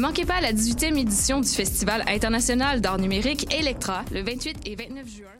manquez pas la 18e édition du Festival international d'art numérique Electra le 28 et 29 juin.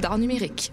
d'art numérique.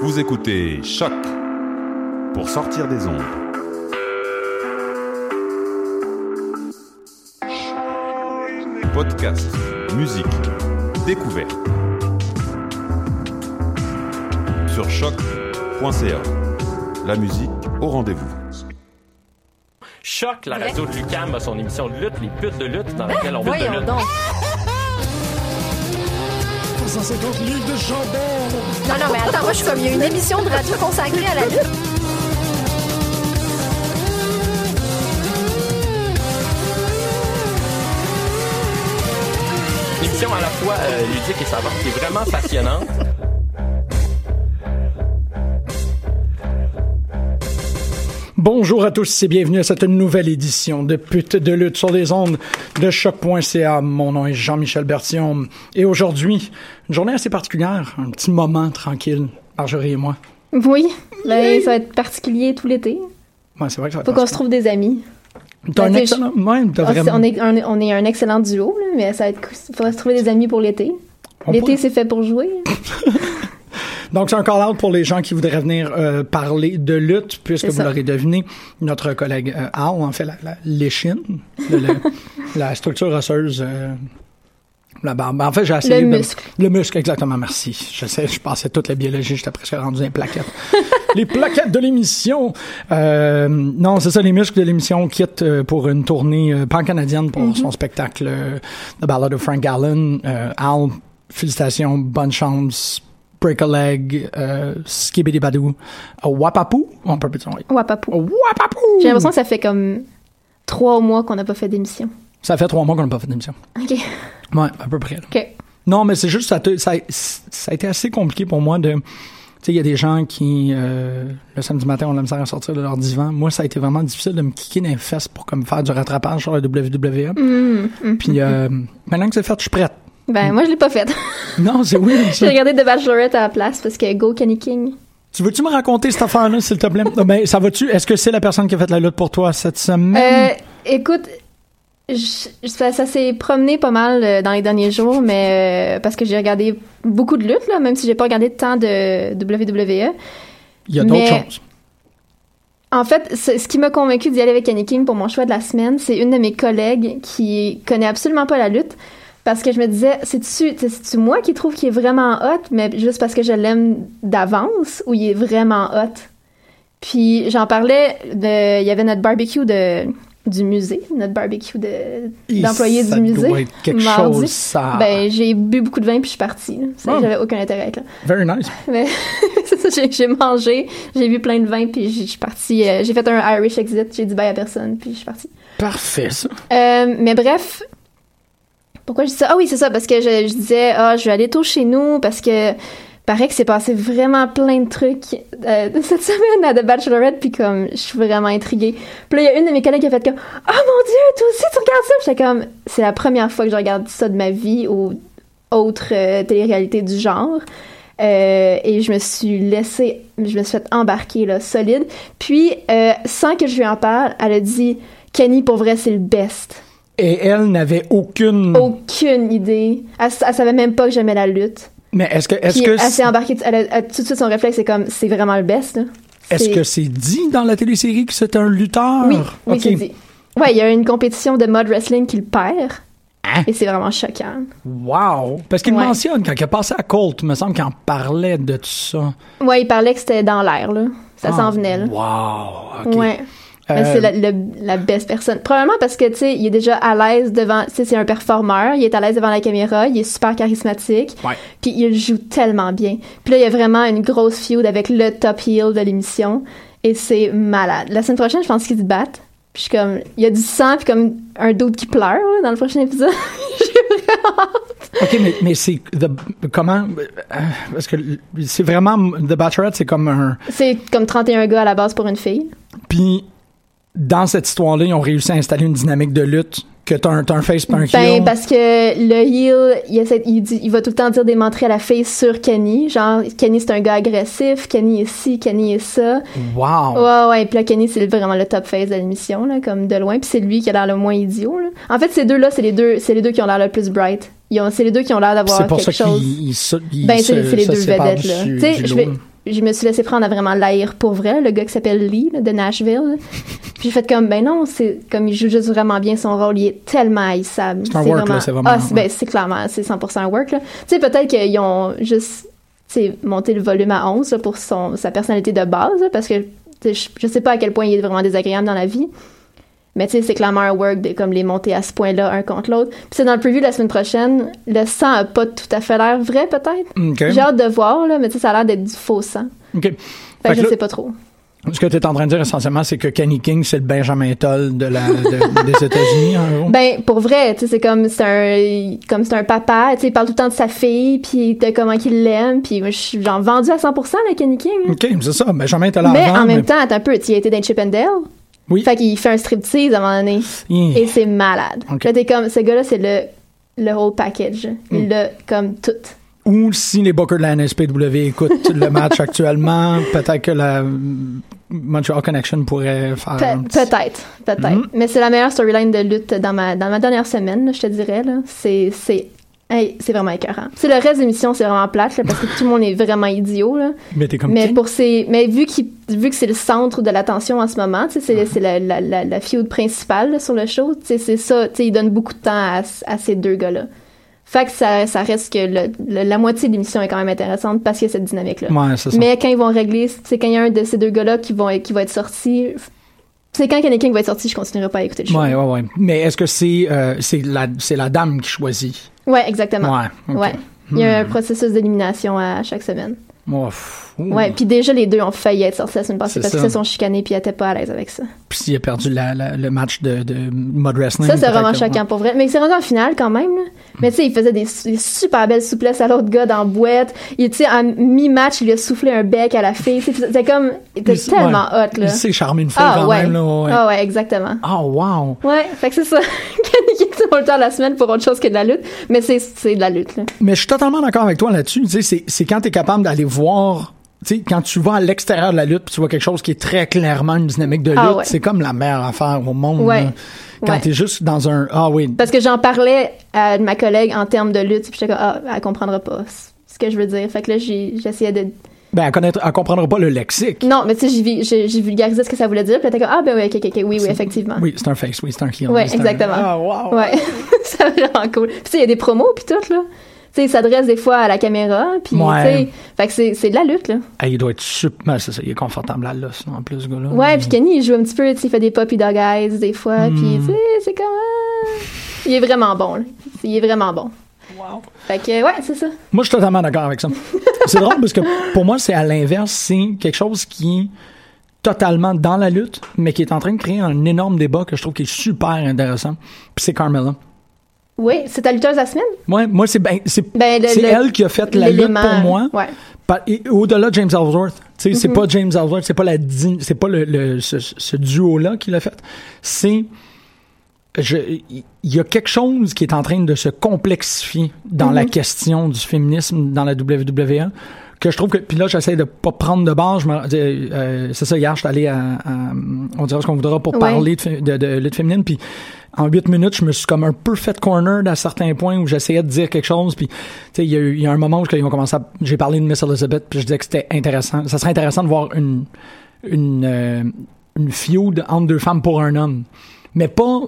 Vous écoutez Choc pour sortir des ondes. Podcast, musique, découverte. Sur choc.ca. La musique au rendez-vous. Choc, la radio de Lucam a son émission de lutte, les putes de lutte, dans laquelle on lutte de Voyons lutte. donc. 150 livres de chandelle. Non, non, mais attends, moi, je suis comme, il y a une émission de radio consacrée à la lutte. Une émission à la fois euh, ludique et savante, qui est vraiment passionnante. Bonjour à tous et bienvenue à cette nouvelle édition de Pute de lutte sur les ondes de choc.ca. Mon nom est Jean-Michel Bertillon et aujourd'hui, une journée assez particulière, un petit moment tranquille, Marjorie et moi. Oui, ben, ça va être particulier tout l'été. Ouais, c'est vrai que ça va Faut qu'on se trouve des amis. T'as un excellent... Ouais, t'as c'est- vraiment... on, est, un, on est un excellent duo, là, mais ça va être, il faudra se trouver des amis pour l'été. L'été, pourrait- c'est fait pour jouer. Donc, c'est un call-out pour les gens qui voudraient venir euh, parler de lutte, puisque vous l'aurez deviné, notre collègue euh, Al, en fait, la, la, l'échine, le- le- la structure osseuse, euh, la barbe. En fait, j'ai essayé Le de- muscle. Le muscle, exactement, merci. Je sais, je passais toute la biologie, j'étais presque rendu dans plaquettes. les plaquettes de l'émission! Euh, non, c'est ça, les muscles de l'émission quittent euh, pour une tournée euh, pan-canadienne pour Mm-hmm. son spectacle euh, The Ballad of Frank Gallen. Euh, Al, félicitations, bonne chance. Break a leg, euh, skibidi badou, euh, wapapou, on peut dire oui. Wapapou. Wapapou! J'ai l'impression que ça fait comme trois mois qu'on n'a pas fait d'émission. Ça fait trois mois qu'on n'a pas fait d'émission. OK. Ouais, à peu près. là. OK. Non, mais c'est juste, ça, te- ça, ça a été assez compliqué pour moi de. Tu sais, il y a des gens qui, euh, le samedi matin, ont la misère à sortir de leur divan. Moi, ça a été vraiment difficile de me kicker dans les fesses pour comme faire du rattrapage sur la WWE. Hum, hum. Puis euh, maintenant que c'est fait, je suis prête. Ben, moi, je l'ai pas fait. Non, c'est oui. J'ai regardé The Bachelorette à la place parce que Go Kenny King. Tu veux-tu me raconter cette affaire-là, s'il te plaît? ben, ça va-tu? Est-ce que c'est la personne qui a fait la lutte pour toi cette semaine? Euh, écoute, je- ça, ça s'est promené pas mal euh, dans les derniers jours, mais euh, parce que j'ai regardé beaucoup de luttes, là, même si j'ai pas regardé tant de WWE. il y a d'autres choses. En fait, ce, ce qui m'a convaincu d'y aller avec Kenny King pour mon choix de la semaine, c'est une de mes collègues qui connaît absolument pas la lutte. Parce que je me disais, c'est-tu c'est-tu moi qui trouve qu'il est vraiment hot, mais juste parce que je l'aime d'avance, ou il est vraiment hot? Puis j'en parlais, de, il y avait notre barbecue de, du musée, notre barbecue de- d'employés du musée. doit être quelque mardi. chose, ça. Ben, j'ai bu beaucoup de vin puis je suis partie. Ça, Ah. J'avais aucun intérêt à être là. Very nice. Mais c'est ça, j'ai, j'ai mangé, j'ai bu plein de vin, puis je suis partie. euh, j'ai fait un Irish exit, j'ai dit bye à personne, puis je suis partie. Parfait, ça. Euh, mais bref, pourquoi je dis ça? Ah oui, c'est ça, parce que je, disais, ah, je vais aller tôt chez nous, parce que. paraît que c'est passé vraiment plein de trucs euh, cette semaine à The Bachelorette, puis comme, je suis vraiment intriguée. Puis là, il y a une de mes collègues qui a fait comme « Oh mon Dieu, toi aussi, tu regardes ça! » J'étais comme, c'est la première fois que je regarde ça de ma vie ou autre euh, télé-réalité du genre. Euh, et je me suis laissée, je me suis fait embarquer, là, solide. Puis, sans que je lui en parle, elle a dit « Kenny, pour vrai, c'est le best. » Et elle n'avait aucune... Aucune idée. Elle, elle savait même pas que j'aimais la lutte. Mais est-ce que... Puis que elle s'est embarquée, elle a, elle- tout de suite son réflexe, c'est comme, c'est vraiment le best. Est-ce que c'est dit dans la télésérie que c'est un lutteur? Oui, oui, c'est dit. Ouais, il y a une compétition de mode wrestling qu'il perd. Hein? Et c'est vraiment choquant. Wow! Parce qu'il Ouais. mentionne, quand il a passé à Colt, il me semble qu'il en parlait de tout ça. Ouais, il parlait que c'était dans l'air, là. Ça Ah, s'en venait, là. Wow! OK. Ouais. Euh, c'est la, le- la best personne. Probablement parce que, tu sais, il est déjà à l'aise devant... Tu sais, c'est un performeur. Il est à l'aise devant la caméra. Il est super charismatique. Puis il joue tellement bien. Puis là, il y a vraiment une grosse feud avec le top heel de l'émission. Et c'est malade. La semaine prochaine, je pense qu'ils se battent. Puis je suis comme... Il y a du sang, puis comme un doute qui pleure, là, dans le prochain épisode. J'ai vraiment hâte. OK, mais, mais c'est... the- Comment... euh, Parce que c'est vraiment... The Bachelorette, c'est comme un... C'est comme 31 gars à la base pour une fille. Puis, dans cette histoire-là, ils ont réussi à installer une dynamique de lutte que t'as un, un face pas un Ben, heel. parce que le heel, il, essaie- il, dit- il va tout le temps dire des menteries à la fille sur Kenny. Genre, Kenny, c'est un gars agressif. Kenny est ci, Kenny est ça. Wow! Ouais, ouais. Puis là, Kenny, c'est vraiment le top face de l'émission, là, comme de loin. Puis c'est lui qui a l'air le moins idiot, là. En fait, ces deux-là, c'est les deux, c'est les deux qui ont l'air le plus bright. C'est les deux qui ont l'air d'avoir C'est pour ça quelque chose. qu'ils ils se- Ben, c'est les deux vedettes, là. Tu sais, je vais- je me suis laissé prendre à vraiment l'haïr pour vrai, le gars qui s'appelle Lee, là, de Nashville. Puis j'ai fait comme, ben non, c'est comme il joue juste vraiment bien son rôle, il est tellement haïssable. C'est un work, là, c'est vraiment- Ah, c'est ben, c'est clairement, c'est 100% un work, là. Tu sais, peut-être qu'ils ont juste, monté le volume à 11, là, pour son, sa personnalité de base, là, parce que, je, je sais pas à quel point il est vraiment désagréable dans la vie. Mais tu sais, c'est clairement un work de comme les monter à ce point-là, un contre l'autre. Puis c'est dans le preview de la semaine prochaine. Le sang a pas tout à fait l'air vrai, peut-être. J'ai hâte de voir, là, mais tu sais, ça a l'air d'être du faux sang. OK. Fait Fait que que je là- sais pas trop. Ce que tu es en train de dire essentiellement, c'est que Kenny King, c'est le Benjamin Toll de la, de- des États-Unis, en gros? Ben, pour vrai, tu sais, c'est comme c'est un, comme c'est un papa, tu sais, il parle tout le temps de sa fille, puis de comment qu'il l'aime, puis moi, je suis genre vendu à 100% le Kenny King. OK, c'est ça. Benjamin Toll mais avant, en même temps, attends un peu, tu as été dans Chip and Dale? Oui. Fait qu'il fait un striptease à un moment donné. Yeah. Et c'est malade. Ok. Là, t'es comme, ce gars-là, c'est le, le whole package. Il Mm. l'a comme tout. Ou si les Bookers de la NSPW écoutent le match actuellement, peut-être que la Montreal Connection pourrait faire Pe- petit- Peut-être, peut-être. Mhm. Mais c'est la meilleure storyline de lutte dans ma, dans ma dernière semaine, je te dirais. Là. C'est, c'est, hey, c'est vraiment écœurant. C'est le reste de l'émission, c'est vraiment plate, là, parce que tout le monde est vraiment idiot. Là. Mais t'es comme Mais qui? pour ces, mais vu qu'il, vu que c'est le centre de l'attention en ce moment, c'est, c'est la, la, la, la principale là, sur le show. C'est ça. tu sais, Il donne beaucoup de temps à, à ces deux gars-là. Fait que ça, ça reste que le- le- la moitié de l'émission est quand même intéressante parce qu'il y a cette dynamique-là. Ouais. Mais quand ils vont régler, c'est quand il y a un de ces deux gars-là qui, vont, qui va être sorti. C'est quand Kenny King va être sorti, je continuerai pas à écouter le show. Ouais, ouais, ouais. Mais est-ce que c'est euh, c'est la, c'est la dame qui choisit? Ouais, exactement. Ouais, ok. Ouais. Il y a un Hmm. processus d'élimination à chaque semaine. Ouais, puis déjà les deux ont failli être sortis la semaine passée parce qu'ils se sont chicanés puis ils étaient pas à l'aise avec ça. Puis s'il a perdu la, la- le match de, de mode wrestling. Ça, c'est vraiment choquant pour vrai. Mais c'est rendu en finale quand même. là. Mais tu sais, il faisait des, des super belles souplesses à l'autre gars dans la boîte. Il, tu sais, en mi-match, il lui a soufflé un bec à la fille. C'était comme, il était Il- tellement ouais. hot, là. Il sait charmer une foule Ah quand ouais. même, là. Ouais. Ah ouais, exactement. Oh, wow. Ouais, fait que c'est ça. C'est pas le temps de la semaine pour autre chose que de la lutte. Mais c'est, de la lutte, là. Mais je suis totalement d'accord avec toi là-dessus. Tu sais, c'est, c'est quand tu es capable d'aller voir. Quand tu vas à l'extérieur de la lutte, puis tu vois quelque chose qui est très clairement une dynamique de lutte, Ah ouais. c'est comme la meilleure affaire au monde. Ouais. là. Quand Ouais. t'es juste dans un ah oui, Parce que j'en parlais à ma collègue en termes de lutte, puis j'étais comme, ah, elle comprendra pas ce que je veux dire. Fait que là, j'essayais de. ben elle connaîtra, elle comprendra pas le lexique. Non, mais tu sais, j'ai, vulgarisé ce que ça voulait dire, puis elle était comme, ah, ben oui, ok, ok, oui, oui, effectivement. Oui, c'est un face, oui, c'est un. Ouais, oui, c'est un- exactement. Ah wow. Ouais, c'est vraiment cool. Puis tu sais, il y a des promos, puis tout, là. Tu sais, il s'adresse des fois à la caméra, puis Ouais. tu sais, fait que c'est, c'est de la lutte, là. Ah, il doit être super. ben, c'est ça, il est confortable à l'os, en plus, ce gars-là. Ouais, puis Kenny, il joue un petit peu, tu sais, il fait des puppy dog eyes des fois, Hmm. puis tu sais, c'est comme... ah, Il est vraiment bon, là. Il est vraiment bon. Wow. Fait que, ouais, c'est ça. Moi, je suis totalement d'accord avec ça. c'est drôle parce que pour moi, c'est à l'inverse, c'est quelque chose qui est totalement dans la lutte, mais qui est en train de créer un énorme débat que je trouve qui est super intéressant. Puis c'est Carmella. Oui, c'est ta lutteuse la semaine? Ouais, moi, c'est ben, Ben, elle qui a fait la lutte pour moi. Ouais. Au-delà de James Ellsworth, tu sais, c'est Mhm. pas James Ellsworth, c'est pas la c'est pas le, le- ce, ce duo-là qui l'a fait. C'est il y a quelque chose qui est en train de se complexifier dans la question du féminisme dans la WWE que je trouve que puis là j'essaie de pas prendre de me- euh, euh, c'est ça hier je suis allé à, à- on dira ce qu'on voudra pour Ouais. parler de, de, de lutte féminine puis en huit minutes je me suis comme un peu fait corner à certains points où j'essayais de dire quelque chose puis tu sais il y, a eu- y a un moment où ils ont commencé à, j'ai parlé de Miss Elizabeth puis je disais que c'était intéressant ça serait intéressant de voir une une euh, une feud entre deux femmes pour un homme mais pas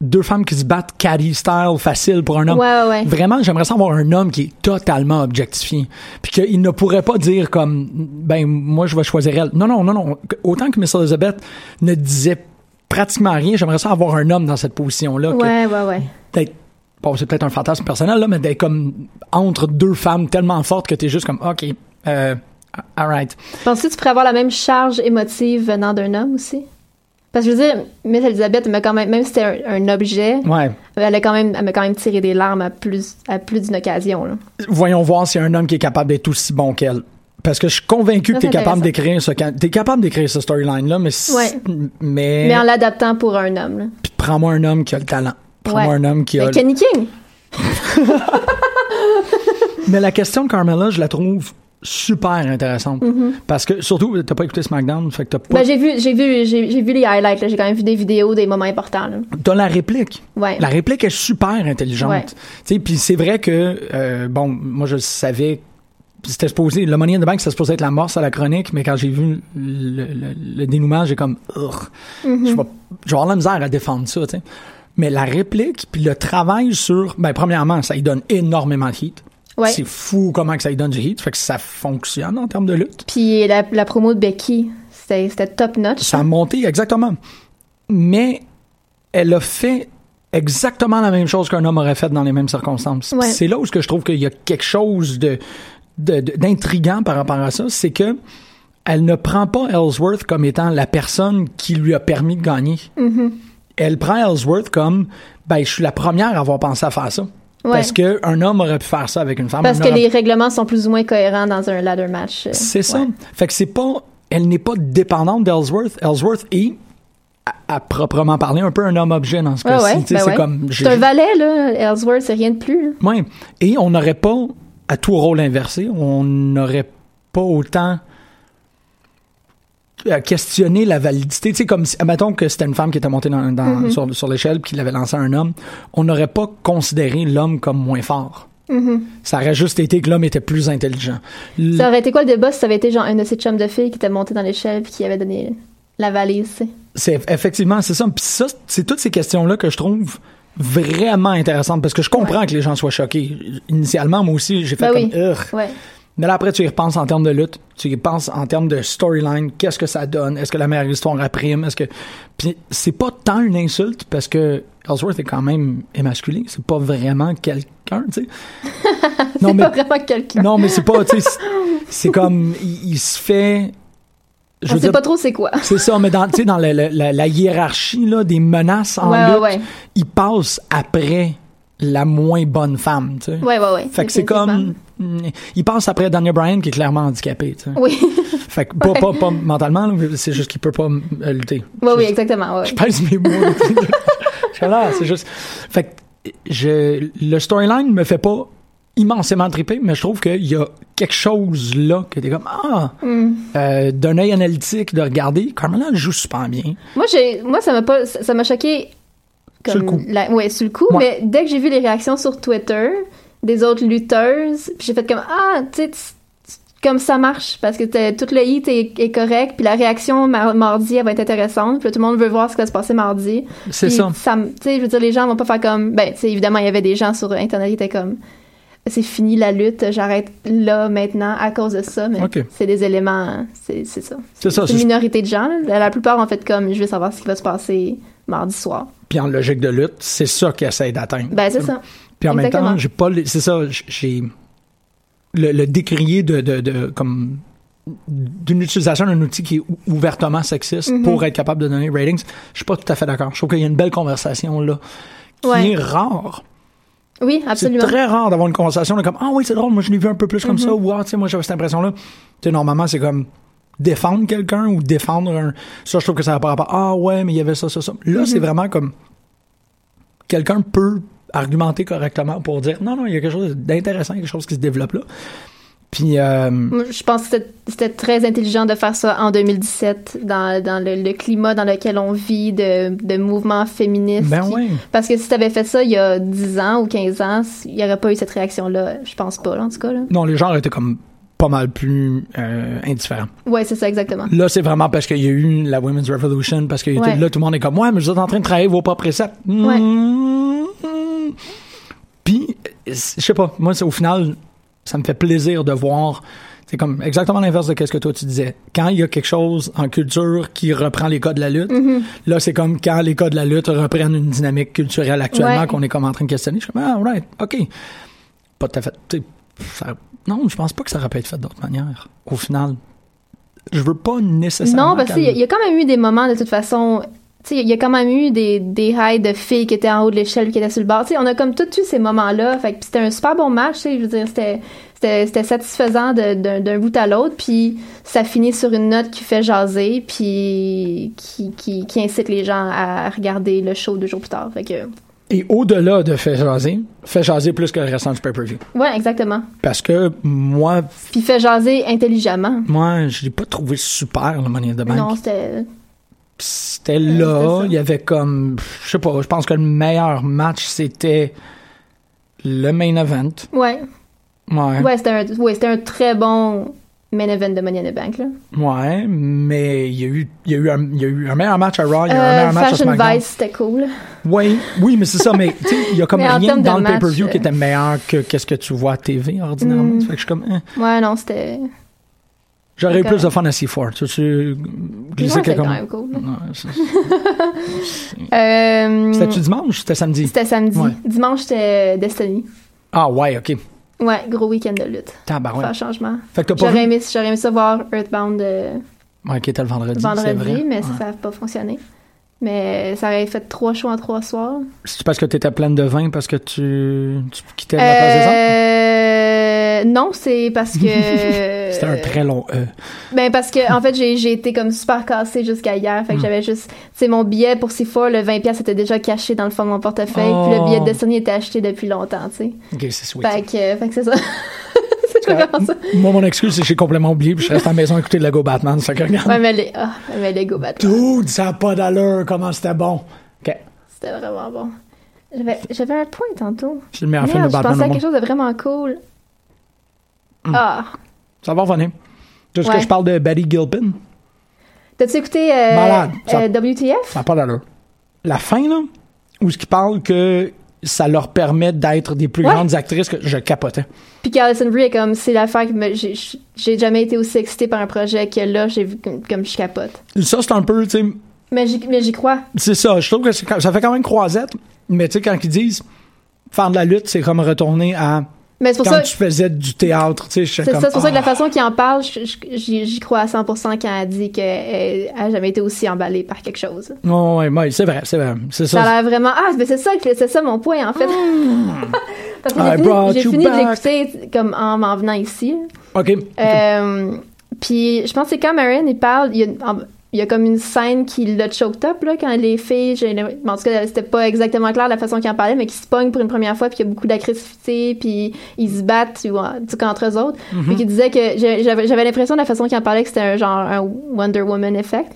deux femmes qui se battent caddy style facile pour un homme. Ouais, ouais. Vraiment, j'aimerais ça avoir un homme qui est totalement objectifié. Puis qu'il ne pourrait pas dire comme, ben, moi, je vais choisir elle. Non, non, non, non. Autant que Miss Elizabeth ne disait pratiquement rien, j'aimerais ça avoir un homme dans cette position-là. que Ouais, ouais, ouais. d'être- bon, c'est peut-être un fantasme personnel, là, mais d'être comme entre deux femmes tellement fortes que t'es juste comme, OK, euh, alright. Penses-tu que tu pourrais avoir la même charge émotive venant d'un homme aussi? Parce que je veux dire, Miss Elizabeth, elle m'a quand même, même si c'était un, un objet, Ouais. elle a quand même, elle m'a quand même tiré des larmes à plus, à plus d'une occasion, là. voyons voir s'il y a un homme qui est capable d'être aussi bon qu'elle. Parce que je suis convaincu que tu es capable d'écrire ce t'es capable d'écrire ce storyline là mais Ouais. mais, Mais en l'adaptant pour un homme, là. puis prends-moi un homme qui a le talent. Prends-moi Ouais. un homme qui a Ben, Kenny King! Mais la question de Carmella, je la trouve super intéressante parce que surtout t'as pas écouté SmackDown, fait que t'as pas Mm-hmm. Ben, j'ai vu, j'ai vu, j'ai, vu les highlights. J'ai quand même vu des vidéos des moments importants, là. T'as la réplique. Ouais. La réplique est super intelligente. Ouais. Tu sais, puis c'est vrai que euh, bon, moi je savais c'était supposé le Money in the Bank c'était supposé être la morse à la chronique, mais quand j'ai vu le, le- le dénouement, j'ai comme Mm-hmm. je vais je vais avoir la misère à défendre ça, tu sais. Mais la réplique puis le travail sur ben premièrement, ça lui donne énormément de heat. Ouais. C'est fou comment que ça lui donne du heat, fait que ça fonctionne en termes de lutte. Puis la, la promo de Becky, c'était, top notch. Ça a monté, exactement. Mais elle a fait exactement la même chose qu'un homme aurait fait dans les mêmes circonstances. Ouais. C'est là où je trouve qu'il y a quelque chose de, d'intriguant par rapport à ça, c'est que elle ne prend pas Ellsworth comme étant la personne qui lui a permis de gagner. Mm-hmm. Elle prend Ellsworth comme, ben, je suis la première à avoir pensé à faire ça. Ouais. Parce qu'un homme aurait pu faire ça avec une femme. Parce que les règlements sont plus ou moins cohérents dans un ladder match. euh, c'est ça. Fait que c'est pas, elle n'est pas dépendante d'Ellsworth. Ellsworth est, à, à proprement parler, un peu un homme-objet dans ce Ouais, cas-ci. ben c'est comme, C'est un valet, là. Ellsworth, c'est rien de plus. Ouais. Et on n'aurait pas, à tout rôle inversé, on n'aurait pas autant à questionner la validité. Tu sais, comme si, admettons que c'était une femme qui était montée dans, dans- Mm-hmm. sur, sur l'échelle puis qui l'avait lancé à un homme, on n'aurait pas considéré l'homme comme moins fort. Mm-hmm. Ça aurait juste été que l'homme était plus intelligent. L- Ça aurait été quoi le débat si ça avait été genre un de ses chums de filles qui était monté dans l'échelle puis qui avait donné la valise? C'est effectivement c'est ça. Puis ça, c'est toutes ces questions-là que je trouve vraiment intéressantes parce que je comprends que les gens soient choqués. Initialement, moi aussi, j'ai fait Ben comme oui. Ouais. Mais là, après, tu y repenses en termes de lutte, tu y repenses en termes de storyline, qu'est-ce que ça donne, est-ce que la meilleure histoire apprime, est-ce que... Puis c'est pas tant une insulte, parce que Ellsworth est quand même émasculé, c'est pas vraiment quelqu'un, tu sais. C'est non, mais, pas vraiment quelqu'un. non, mais c'est pas, tu sais, c'est- comme, il, il se fait... Je On sait dire, pas trop c'est quoi. c'est ça, mais dans, dans la, la- la- la hiérarchie là, des menaces en Ouais, lutte, ouais. il passe après la moins bonne femme, tu sais. Ouais, ouais, ouais. Fait que c'est comme. Mm, Il passe après Daniel Bryan qui est clairement handicapé. Oui. Fait que pas, pas, pas mentalement, c'est juste qu'il peut pas euh, lutter. oui, oui, exactement. Ouais, Je pèse mes mots. c'est juste. Fait que je, le storyline me fait pas immensément triper, mais je trouve qu'il y a quelque chose là que t'es comme ah Mm. euh, d'un œil analytique de regarder. Carmela elle joue super bien. Moi, j'ai, moi, ça m'a pas, ça ça m'a choqué. Comme Sur le coup. La, ouais, sur le coup. Ouais. Mais dès que j'ai vu les réactions sur Twitter des autres lutteuses, puis j'ai fait comme ah, tu sais, comme ça marche parce que tout le hit est, est correct, puis la réaction mar- mardi elle va être intéressante, puis tout le monde veut voir ce qui va se passer mardi. C'est ça. Tu sais, je veux dire, les gens vont pas faire comme, ben, tu sais, évidemment, il y avait des gens sur internet qui étaient comme c'est fini la lutte, j'arrête là maintenant à cause de ça, mais c'est des éléments, c'est c'est ça. C'est ça. C'est une minorité de gens. là. La, plupart ont fait comme je veux savoir ce qui va se passer mardi soir. Puis en logique de lutte, c'est ça qu'ils essaient d'atteindre. Ben c'est ça. Puis en même temps, j'ai pas c'est ça, j'ai le, le décrier de, de, de comme d'une utilisation d'un outil qui est ou- ouvertement sexiste Mhm. pour être capable de donner ratings, je suis pas tout à fait d'accord. Je trouve qu'il y a une belle conversation là qui Ouais. est rare. Oui, C'est absolument. très rare d'avoir une conversation de comme ah oui c'est drôle moi je l'ai vu un peu plus comme Mm-hmm. ça ou ah tu sais moi j'avais cette impression là. Tu sais normalement c'est comme défendre quelqu'un ou défendre un ça je trouve que ça va par rapport ah ouais mais il y avait ça ça ça. Là Mm-hmm. c'est vraiment comme quelqu'un peut argumenter correctement pour dire non non il y a quelque chose d'intéressant quelque chose qui se développe là. Puis euh, Je pense que c'était- très intelligent de faire ça en 2017, dans, dans le, le climat dans lequel on vit, de, de mouvements féministes. ben qui- ouais. Parce que si tu avais fait ça il y a 10 ans ou 15 ans, il n'y aurait pas eu cette réaction-là. Je pense pas, là, en tout cas. Là. Non les gens étaient comme pas mal plus euh, indifférents. Ouais, c'est ça, exactement. Là, c'est vraiment parce qu'il y a eu la Women's Revolution, parce que Ouais. là, tout le monde est comme, ouais, mais vous êtes en train de travailler vos propres préceptes. Ouais. Mmh. Puis, je sais pas, moi, au final, ça me fait plaisir de voir. C'est comme exactement l'inverse de ce que toi tu disais. Quand il y a quelque chose en culture qui reprend les codes de la lutte, Mm-hmm. là c'est comme quand les codes de la lutte reprennent une dynamique culturelle actuellement Ouais. qu'on est comme en train de questionner. Je suis comme ah right, ok, pas tout à fait. ça- non, je pense pas que ça aurait pu être fait d'autre manière. Au final, je veux pas nécessairement. Non, parce qu'il y, y a quand même eu des moments, de toute façon. Il y a quand même eu des, des highs de filles qui étaient en haut de l'échelle qui étaient sur le bord. Tu sais, on a comme tout eu ces moments-là. Fait que c'était un super bon match. Tu sais, je veux dire, c'était, c'était, satisfaisant de- d'un, bout à l'autre. Puis ça finit sur une note qui fait jaser puis qui, qui, qui incite les gens à regarder le show deux jours plus tard. Fait que, Et au-delà de fait jaser, fait jaser plus que le restant du pay-per-view. ouais, exactement. Parce que moi, Puis fait jaser intelligemment. moi, je l'ai pas trouvé super Money in the Bank. Non, c'était. C'était là, il y avait comme, je sais pas, je pense que le meilleur match c'était le main event. Ouais. Ouais. Ouais, c'était un, ouais, c'était un très bon main event de Money in the Bank, là. Ouais, mais il y a eu, il y a eu, un, il y a eu un meilleur match à Raw, il y a eu un Euh, meilleur match à Fashion SmackDown. Vice, c'était cool. Oui, oui, mais c'est ça, mais tu sais, il y a comme rien dans le pay-per-view qui euh, était meilleur que qu'est-ce que tu vois à TV ordinairement. Mm. Fait que je suis comme, eh. Ouais, non, c'était. J'aurais eu plus de fun à C4. Tu tu glisser Ouais, que c'était cool. C'est- Euh, C'était-tu dimanche ou c'était samedi? C'était samedi. Ouais. Dimanche, c'était Destiny. Ah ouais, ok. Ouais, gros week-end de lutte. Tabarouette. Faire changement. Fait que J'aurais vu? aimé, j'aurais aimé ça voir Earthbound euh, Ouais, qui était le vendredi. vendredi, vrai. mais Ouais. ça n'a pas fonctionné. Mais ça aurait fait trois shows en trois soirs. C'est parce que t'étais pleine de vin parce que tu, tu quittais la place des hommes? Euh, non, c'est parce que. C'était un très long E. Ben parce que en fait j'ai été comme super cassée jusqu'à hier, Hmm. fait que j'avais juste c'est mon billet pour Sephora le 20 pièces était déjà caché dans le fond de mon portefeuille, puis le Oh. billet de Destiny était acheté depuis longtemps, tu sais. Ok, c'est sweet. Fait que fait que c'est ça. c'est quoi comment ça? Moi, mon excuse, c'est que j'ai complètement oublié puis je reste à la maison à écouter le Lego Batman. Ça que regarde. Ouais, mais les ah, mais les go Batman, Dude, ça a pas d'allure, comment c'était bon? Ok. c'était vraiment bon. J'avais un point tantôt. C'est le meilleur film de Merde, je Batman pensais à quelque chose de vraiment cool. Ah, Ça va revenir. Tu sais Ouais. que je parle de Betty Gilpin? t'as-tu écouté euh, Malade, ça- euh, WTF Ça n'a pas d'allure. La fin, là, où ce qui parle que ça leur permet d'être des plus Ouais. grandes actrices que je capotais. Puis qu'Alison Brie est comme c'est l'affaire que j'ai jamais été aussi excitée par un projet que là j'ai vu comme, comme je capote. Ça, c'est un peu, tu sais, Mais j'y mais j'y crois. c'est ça. Je trouve que ça fait quand même croisette, mais tu sais, quand ils disent faire de la lutte, c'est comme retourner à Mais c'est pour quand ça tu faisais du théâtre, tu sais, C'est pour ça que la ah. façon qu'il en parle, j'y crois à 100% quand elle dit qu'elle a jamais été aussi emballée par quelque chose. Ouais, ouais, ouais, c'est vrai, c'est vrai. Ça ça. a l'air vraiment... Ah, mais c'est ça, c'est ça mon point, en fait. I j'ai fini, fini de l'écouter comme en m'en venant ici. OK. Euh, puis je pense que quand Marianne, il parle, il y a, en- il y a comme une scène qui l'a choked up, là, quand les filles, j'ai l'im- en tout cas, c'était pas exactement clair la façon qu'il en parlait, mais qui se pognent pour une première fois, puis il y a beaucoup d'agressivité, puis ils se battent, vois, en tout cas, entre eux autres. Puis qui disait que j'avais l'impression de la façon qu'il en parlait que c'était un genre un Wonder Woman effect.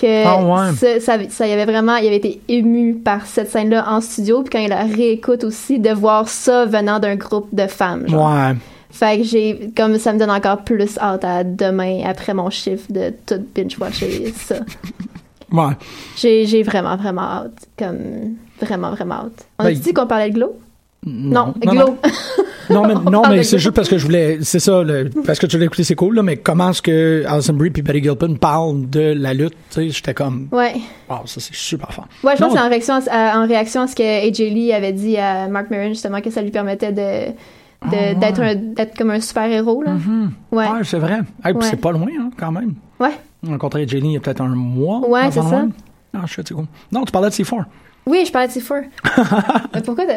Que Ah ouais. ça, ça, ça y avait vraiment, il avait été ému par cette scène-là en studio, puis quand il la réécoute aussi, de voir ça venant d'un groupe de femmes. genre. Ouais. Fait que j'ai, comme ça me donne encore plus hâte à demain, après mon chiffre, de tout binge-watcher ça. Ouais. J'ai, j'ai vraiment, vraiment hâte. Comme, vraiment, vraiment hâte. On a Ben, dit qu'on parlait de Glow? Non, non, Glow. Non, mais, non, mais c'est juste parce que je voulais. C'est ça, le- parce que tu l'as écouté, c'est cool, là, mais comment est-ce que Alison Brie et Betty Gilpin parlent de la lutte, tu sais, j'étais comme. Ouais. Wow, ça c'est super fort. Ouais, je pense que c'est en réaction, à, en réaction à ce que AJ Lee avait dit à Mark Maron, justement, que ça lui permettait de, Ah, ouais. d'être, d'être comme un super-héros, là. Ouais. Ouais, c'est vrai. Hey, puis Ouais. c'est pas loin, hein, quand même. Ouais. On a rencontré Jenny il y a peut-être un mois. Ouais, c'est ça. Ah, cool. Non, tu parlais de C4. Oui, je parlais de C4. Mais pourquoi de...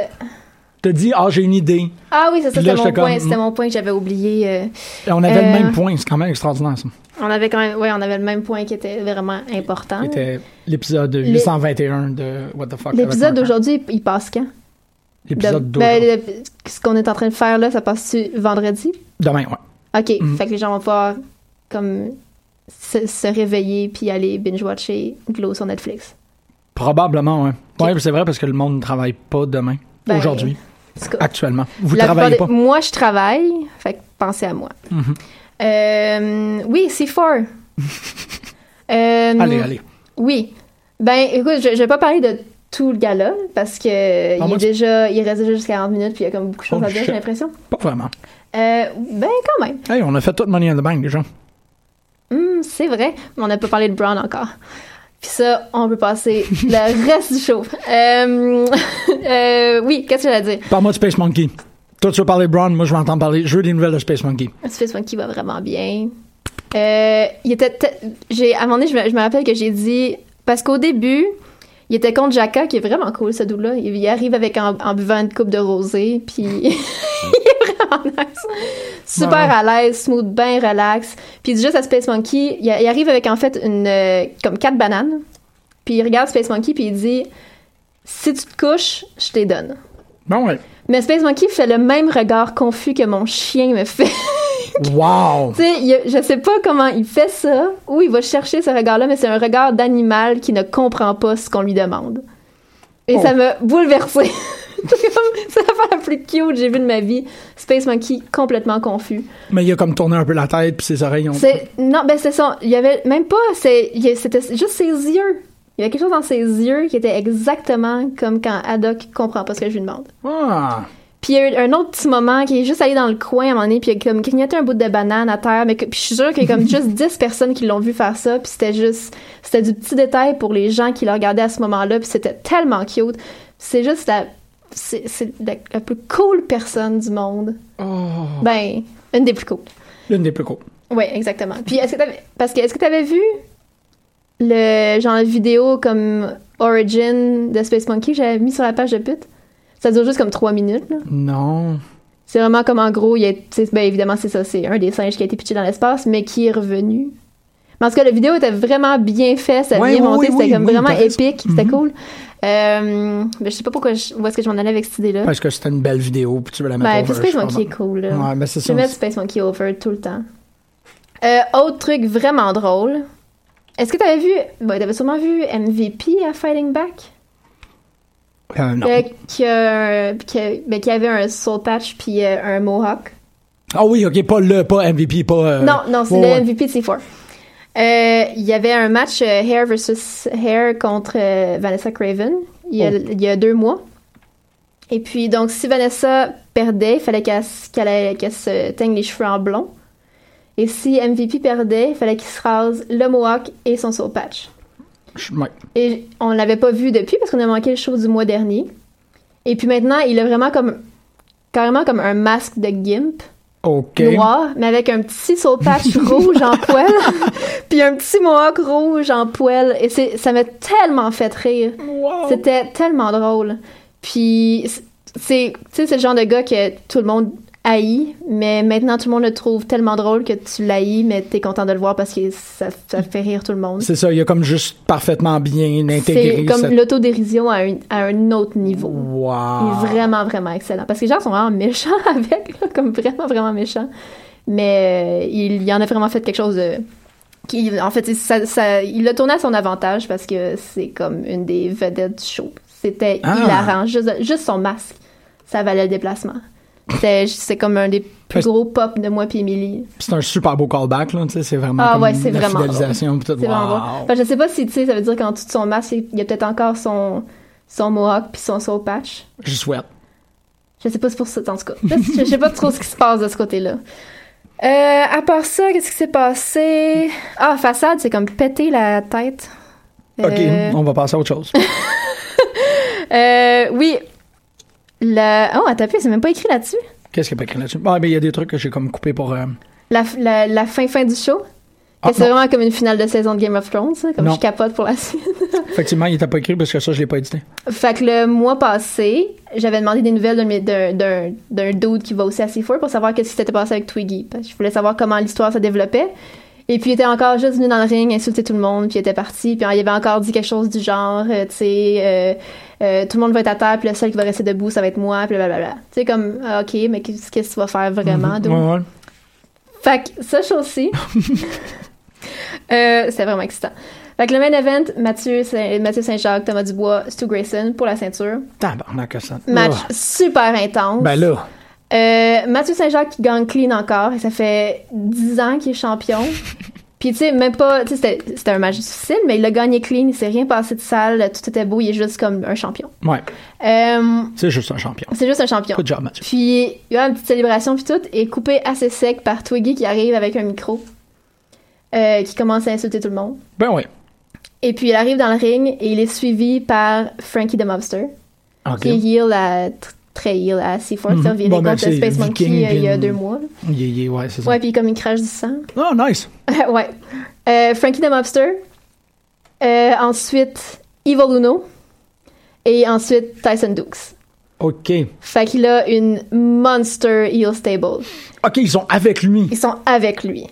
T'as dit, ah, j'ai une idée. Ah oui, c'est ça, c'était mon comme- C'était mon point que j'avais oublié. euh, Et on avait Euh, le même point. C'est quand même extraordinaire, ça. on avait quand même, ouais, on avait le même point qui était vraiment important. C'était l'épisode 821 de What the fuck. L'épisode d'aujourd'hui, il passe quand? L'épisode De- ben, d'aujourd'hui. le- ce qu'on est en train de faire là, ça passe vendredi? Demain, ouais. OK. Mhm. Fait que les gens vont pouvoir comme se, se réveiller puis aller binge-watcher Glow sur Netflix. Probablement, ouais. Ouais, c'est vrai parce que le monde ne travaille pas demain. Ben, Aujourd'hui. Actuellement. Vous la travaillez pas. Moi, je travaille. Fait que pensez à moi. Mhm. Euh, oui, C4. Euh, Allez, allez. Oui. Ben, écoute, je, je vais pas parler de tout le gala parce que il, moi, est tu- déjà, il reste déjà jusqu'à 40 minutes puis il y a comme beaucoup de choses Oh, à dire, j'ai l'impression. Pas vraiment. Euh, ben, quand même. Hey, on a fait tout Money in the Bank déjà. Hum, c'est vrai, mais on n'a pas parlé de Brown encore. Puis ça, on peut passer le reste du show. Euh, euh, oui, qu'est-ce que j'allais dire? Parle-moi de Space Monkey. Toi, tu veux parler de Brown, moi, je vais entendre parler. Je veux des nouvelles de Space Monkey. Space Monkey va vraiment bien. Euh, il était j'ai à un moment donné je me, je me rappelle que j'ai dit parce qu'au début il était contre Jaka qui est vraiment cool ce doux là il, il arrive avec en, en buvant une coupe de rosé puis il est vraiment nice. Super Ouais. à l'aise smooth bien relax. Puis il dit juste à Space Monkey il, il arrive avec en fait une euh, comme quatre bananes. Puis il regarde Space Monkey puis il dit si tu te couches je te les donne. Bon, ouais. mais Space Monkey fait le même regard confus que mon chien me fait Wow! tu sais, je sais pas comment il fait ça, ou il va chercher ce regard-là, mais c'est un regard d'animal qui ne comprend pas ce qu'on lui demande. Et Oh. ça m'a bouleversée. c'est l'affaire la plus cute que j'ai vue de ma vie. Space Monkey complètement confus. Mais il a comme tourné un peu la tête, puis ses oreilles ont. Non, ben c'est ça. Il y avait même pas, c'était juste ses yeux. Il y avait quelque chose dans ses yeux qui était exactement comme quand Haddock comprend pas ce que je lui demande. Ah! Puis il y a eu un autre petit moment qui est juste allé dans le coin à un moment donné, puis il a comme grignoté un bout de banane à terre, mais que, puis je suis sûre qu'il y a comme juste 10 personnes qui l'ont vu faire ça, puis c'était juste, c'était du petit détail pour les gens qui le regardaient à ce moment-là, puis c'était tellement cute. C'est juste la, c'est, la, la plus cool personne du monde. Oh! Ben, une des plus cool. L'une des plus cool. Oui, exactement. Puis est-ce que t'avais, parce que est-ce que t'avais vu le genre de vidéo comme Origin de Space Monkey que j'avais mis sur la page de pute? Ça dure juste comme 3 minutes, là. Non. C'est vraiment comme en gros, il y a, ben évidemment c'est ça, c'est un des singes qui a été pitché dans l'espace, mais qui est revenu. Mais en tout cas, la vidéo était vraiment bien faite, ça Ouais, bien monté, c'était comme vraiment épique, c'était Mhm. cool. Euh, mais je sais pas pourquoi, je- où est-ce que je m'en allais avec cette idée-là. Parce que c'était une belle vidéo, puis tu veux la mettre Ben, over, puis Space je Monkey est cool, là. Ouais, ben c'est Je ça. vais mettre Space Monkey over tout le temps. Euh, autre truc vraiment drôle. Est-ce que t'avais vu, ben, t'avais sûrement vu MVP à Fighting Back? Euh, non. Euh, qui, a- qui, a- ben, qui avait un soul patch puis euh, un mohawk. Ah oui, ok, pas le, pas MVP, pas. euh, Non, non, c'est le ouais. MVP de C4. Euh, Il y avait un match Hair versus Hair contre Vanessa Craven il y, a, Oh. il y a deux mois. Et puis, donc, si Vanessa perdait, il fallait qu'elle qu'elle se teigne les cheveux en blond. Et si MVP perdait, il fallait qu'il se rase le mohawk et son soul patch. Ouais. Et on l'avait pas vu depuis parce qu'on a manqué le show du mois dernier. Et puis maintenant, il a vraiment comme carrément comme un masque de gimp Ok. noir, mais avec un petit soul patch rouge en poil, puis un petit mohawk rouge en poil. Et c'est, ça m'a tellement fait rire. Wow. C'était tellement drôle. Puis c'est, tu sais, c'est le genre de gars que tout le monde haït, mais maintenant tout le monde le trouve tellement drôle que tu l'haïs, mais t'es content de le voir parce que ça, ça fait rire tout le monde. C'est ça, il a comme juste parfaitement bien intégré. C'est comme cette- l'autodérision à un, à un autre niveau. Il Wow. est vraiment, vraiment excellent. Parce que les gens sont vraiment méchants avec, là, comme vraiment, vraiment méchants. Mais euh, il, il en a vraiment fait quelque chose de... Qui, en fait, ça, ça- il l'a tourné à son avantage parce que c'est comme une des vedettes du show. C'était Ah. hilarant. Juste, juste son masque, ça valait le déplacement. C'est comme un des plus gros pop de moi puis Emily. C'est un super beau callback, là, tu sais, c'est vraiment Ah comme ouais, c'est vraiment fidélisation. Enfin, je sais pas si, tu sais, ça veut dire qu'en dessous de son masque, il y a peut-être encore son, son mohawk puis son soul patch. Je souhaite. Je sais pas si c'est pour ça, en tout cas. Je, je sais pas trop ce qui se passe de ce côté-là. Euh, à part ça, qu'est-ce qui s'est passé? Ah, façade, c'est comme péter la tête. Ok, Euh, on va passer à autre chose. euh, oui. La... Oh, un peu, c'est même pas écrit là-dessus. Qu'est-ce qu'il y a pas écrit là-dessus? Ah, ben, il y a des trucs que j'ai comme coupé pour. euh, La, la, la fin fin du show? Ah, c'est vraiment comme une finale de saison de Game of Thrones, comme Non. je capote pour la suite. Effectivement, il était pas écrit parce que ça, je l'ai pas édité. Fait que le mois passé, j'avais demandé des nouvelles d'un- dude qui va aussi à C4 pour savoir qu'est-ce qui s'était passé avec Twiggy. Parce que je voulais savoir comment l'histoire se développait. Et puis il était encore juste venu dans le ring, insulter tout le monde, puis il était parti. Puis il avait encore dit quelque chose du genre, euh, tu sais, euh, euh, tout le monde va être à terre, puis le seul qui va rester debout, ça va être moi, puis blablabla. Tu sais, comme, ah, ok, mais qu'est-ce que tu vas faire vraiment? Ouais, ouais. Fait que ça, chose aussi. C'était vraiment excitant. Fait que le main event, Mathieu, Saint- Mathieu Saint-Jacques, Thomas Dubois, Stu Grayson pour la ceinture. Tabarnak, que ça. Match super intense. Ben là. Euh, Mathieu Saint-Jacques qui gagne clean encore, et ça fait 10 ans qu'il est champion. Puis tu sais, même pas, tu sais, c'était- c'était un match difficile, mais il a gagné clean, il s'est rien passé de sale, tout était beau, il est juste comme un champion. Ouais. Euh, C'est juste un champion. c'est juste un champion. Good job, Mathieu. Puis il y a une petite célébration puis tout, et coupé assez sec par Twiggy qui arrive avec un micro, euh, qui commence à insulter tout le monde. Ben oui. Et puis il arrive dans le ring et il est suivi par Frankie the Mobster, OK. qui est heel à, tr- très heel à C4, qui a viré Bon, ben, contre c'est Space Monkey Viking, euh, il y a deux mois. là. Il est- ouais, c'est ça. Ouais, puis comme il crache du sang. Oh, nice. ouais. Euh, Frankie the Mobster. Euh, ensuite, Evil Uno. Et ensuite, Tyson Dukes. OK. Fait qu'il a une monster heel stable. OK, ils sont avec lui. Ils sont avec lui.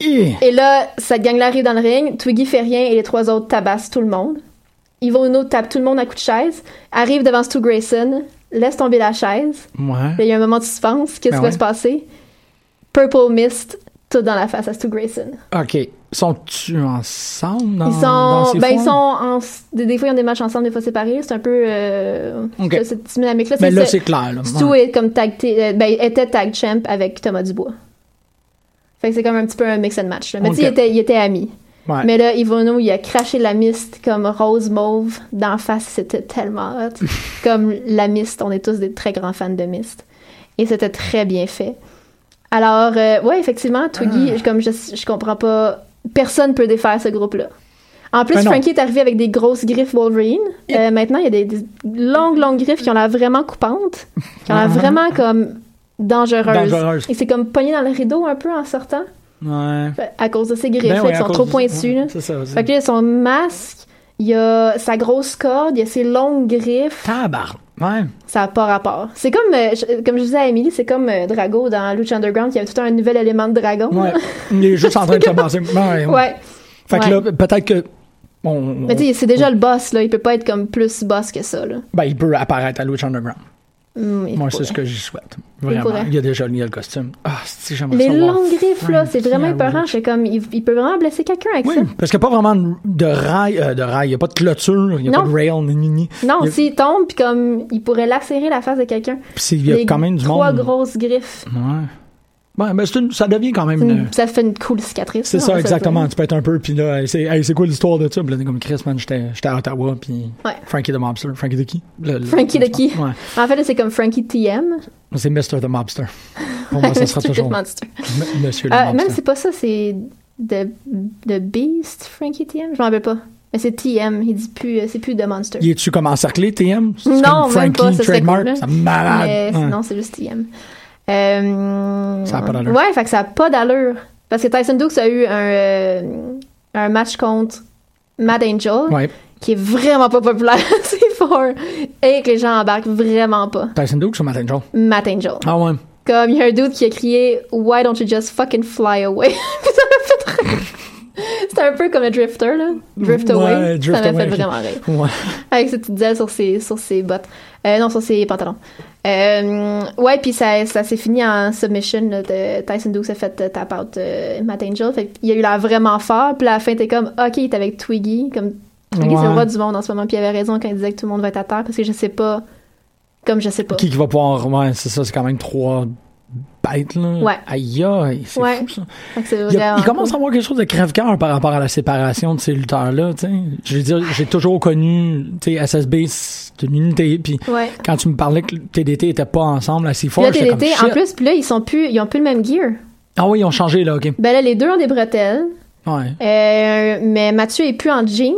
Et là, cette gang-là arrive dans le ring. Twiggy fait rien et les trois autres tabassent tout le monde. Evil Uno tape tout le monde à coups de chaise. Arrive devant Stu Grayson. Laisse tomber la chaise. Ouais. Là, Il y a un moment de suspense. Qu'est-ce Ben qui va ouais. se passer? Purple Mist, tout dans la face à Stu Grayson. OK. Sont-tu ensemble dans Ils dans sont, ces ben, ils sont en, des, des fois ils ont des matchs ensemble, des fois séparés. C'est un peu euh, Ok. ça, cette dynamique-là. Mais là, c'est- clair. Là. Stu Ouais. est comme tag, euh, ben, était tag champ avec Thomas Dubois. Fait que c'est comme un petit peu un mix and match. là. Mais tu sais, il était, il était ami. Ouais. Mais là, Ivono, il a craché la mist comme rose mauve d'en face. C'était tellement hot. comme la mist, on est tous des très grands fans de mist. Et c'était très bien fait. Alors, euh, ouais, effectivement, Twiggy, Ah. comme je, je comprends pas, personne peut défaire ce groupe-là. En plus, Ben. Frankie est arrivé avec des grosses griffes Wolverine. Euh, maintenant, il y a des, des longues, longues griffes qui ont l'air vraiment coupantes, qui ont l'air vraiment comme dangereuses. Dangereuses. Et c'est comme pogné dans le rideau un peu en sortant, Ouais. à cause de ses griffes, Ben ouais, à sont trop du-. C'est ça. Fait que là, son masque, il y a sa grosse corde, il y a ses longues griffes. Tabarnak. Ouais. Ça n'a pas rapport. C'est comme, euh, je- comme je disais à Emily, c'est comme euh, Drago dans Lucha Underground, qui avait tout un nouvel élément de dragon. Ouais. Il est juste en train de se passer. Ouais. Ouais. Fait que là, peut-être que. On, Mais tu sais, c'est déjà le boss, là. Il peut pas être comme plus boss que ça, là. ben, il peut apparaître à Lucha Underground. Mm, Moi, c'est ce que j'y souhaite. Il Vraiment. Il, y a déjà lié le costume. Ah, si j'aimerais Les longues griffes, là, c'est vraiment épeurant. C'est comme, il, il peut vraiment blesser quelqu'un avec Oui, ça. parce qu'il n'y a pas vraiment de- rail, euh, de rail, il n'y a pas de clôture, il n'y a Non. pas de rail, ni, ni, ni. Non, a- s'il tombe, puis comme, il pourrait lacérer la face de quelqu'un. Puis il y a quand même du trois monde. grosses griffes. Ouais. Ouais, mais une- ça devient quand même. C'est une- Ça fait une cool cicatrice. C'est ça, exactement. Tu peux être un peu, puis là, c'est hey, quoi l'histoire de ça? Puis là, comme Chris, man, j'étais à Ottawa, puis Ouais. Frankie the Mobster. Frankie the qui? Le- le- Frankie the qui? Ouais. En fait, c'est comme Frankie TM. C'est Mr. the Mobster. Pour moi, ça sera toujours Monsieur le Euh, même Mobster. c'est pas ça, c'est The, The Beast, Frankie TM. Je m'en rappelle pas. Mais c'est TM, il dit plus, euh, c'est plus The Monster. Il est-tu comme encerclé, TM? Non, comme même Frankie, pas, ça trademark? cool, malade. Mais Ouais. sinon, c'est juste TM. Euh, Ça a pas d'allure. Ouais, fait que ça a pas d'allure. Parce que Tyson Dukes a eu un, euh, un match contre Matt Angel, Ouais. qui est vraiment pas populaire, c'est fort. Et que les gens embarquent vraiment pas. Tyson Dukes ou Matt Angel? Matt Angel. Ah ouais. Comme il y a un dude qui a crié Why don't you just fucking fly away? Puis ça m'a fait rire. C'était un peu comme le drifter, là. Drift Ouais, away. drift ça m'a away. fait vraiment rire. Ouais. Avec ses petites ailes sur ses, sur ses bottes. Euh, non, sur ses pantalons. Euh, ouais, puis ça, ça s'est fini en submission. Là, de Tyson Dukes a fait euh, tap out euh, Matt Angel. Fait il a eu l'air vraiment fort. Puis à la fin, t'es comme, OK, il est avec Twiggy. Comme, Twiggy, c'est le roi du monde en ce moment. Puis il avait raison quand il disait que tout le monde va être à terre. Parce que je sais pas. Comme je sais pas. Qui qui va pouvoir. Ouais, c'est ça, c'est quand même trois bêtes, là. Ouais. Aïe, aïe, c'est Ouais. fou, ça. Il, y a- vraiment il commence cool. à avoir quelque chose de crève-cœur par rapport à la séparation de ces lutteurs-là, tu sais. Je veux dire, j'ai toujours connu, tu sais, SSB, c'est une unité, puis Ouais. quand tu me parlais que TDT était pas ensemble assez Puis fort, j'étais comme TDT, en plus, puis là, ils sont plus, ils ont plus le même gear. Ah oui, ils ont changé, là, OK. Ben là, les deux ont des bretelles. Ouais. Euh, mais Mathieu est plus en jeans.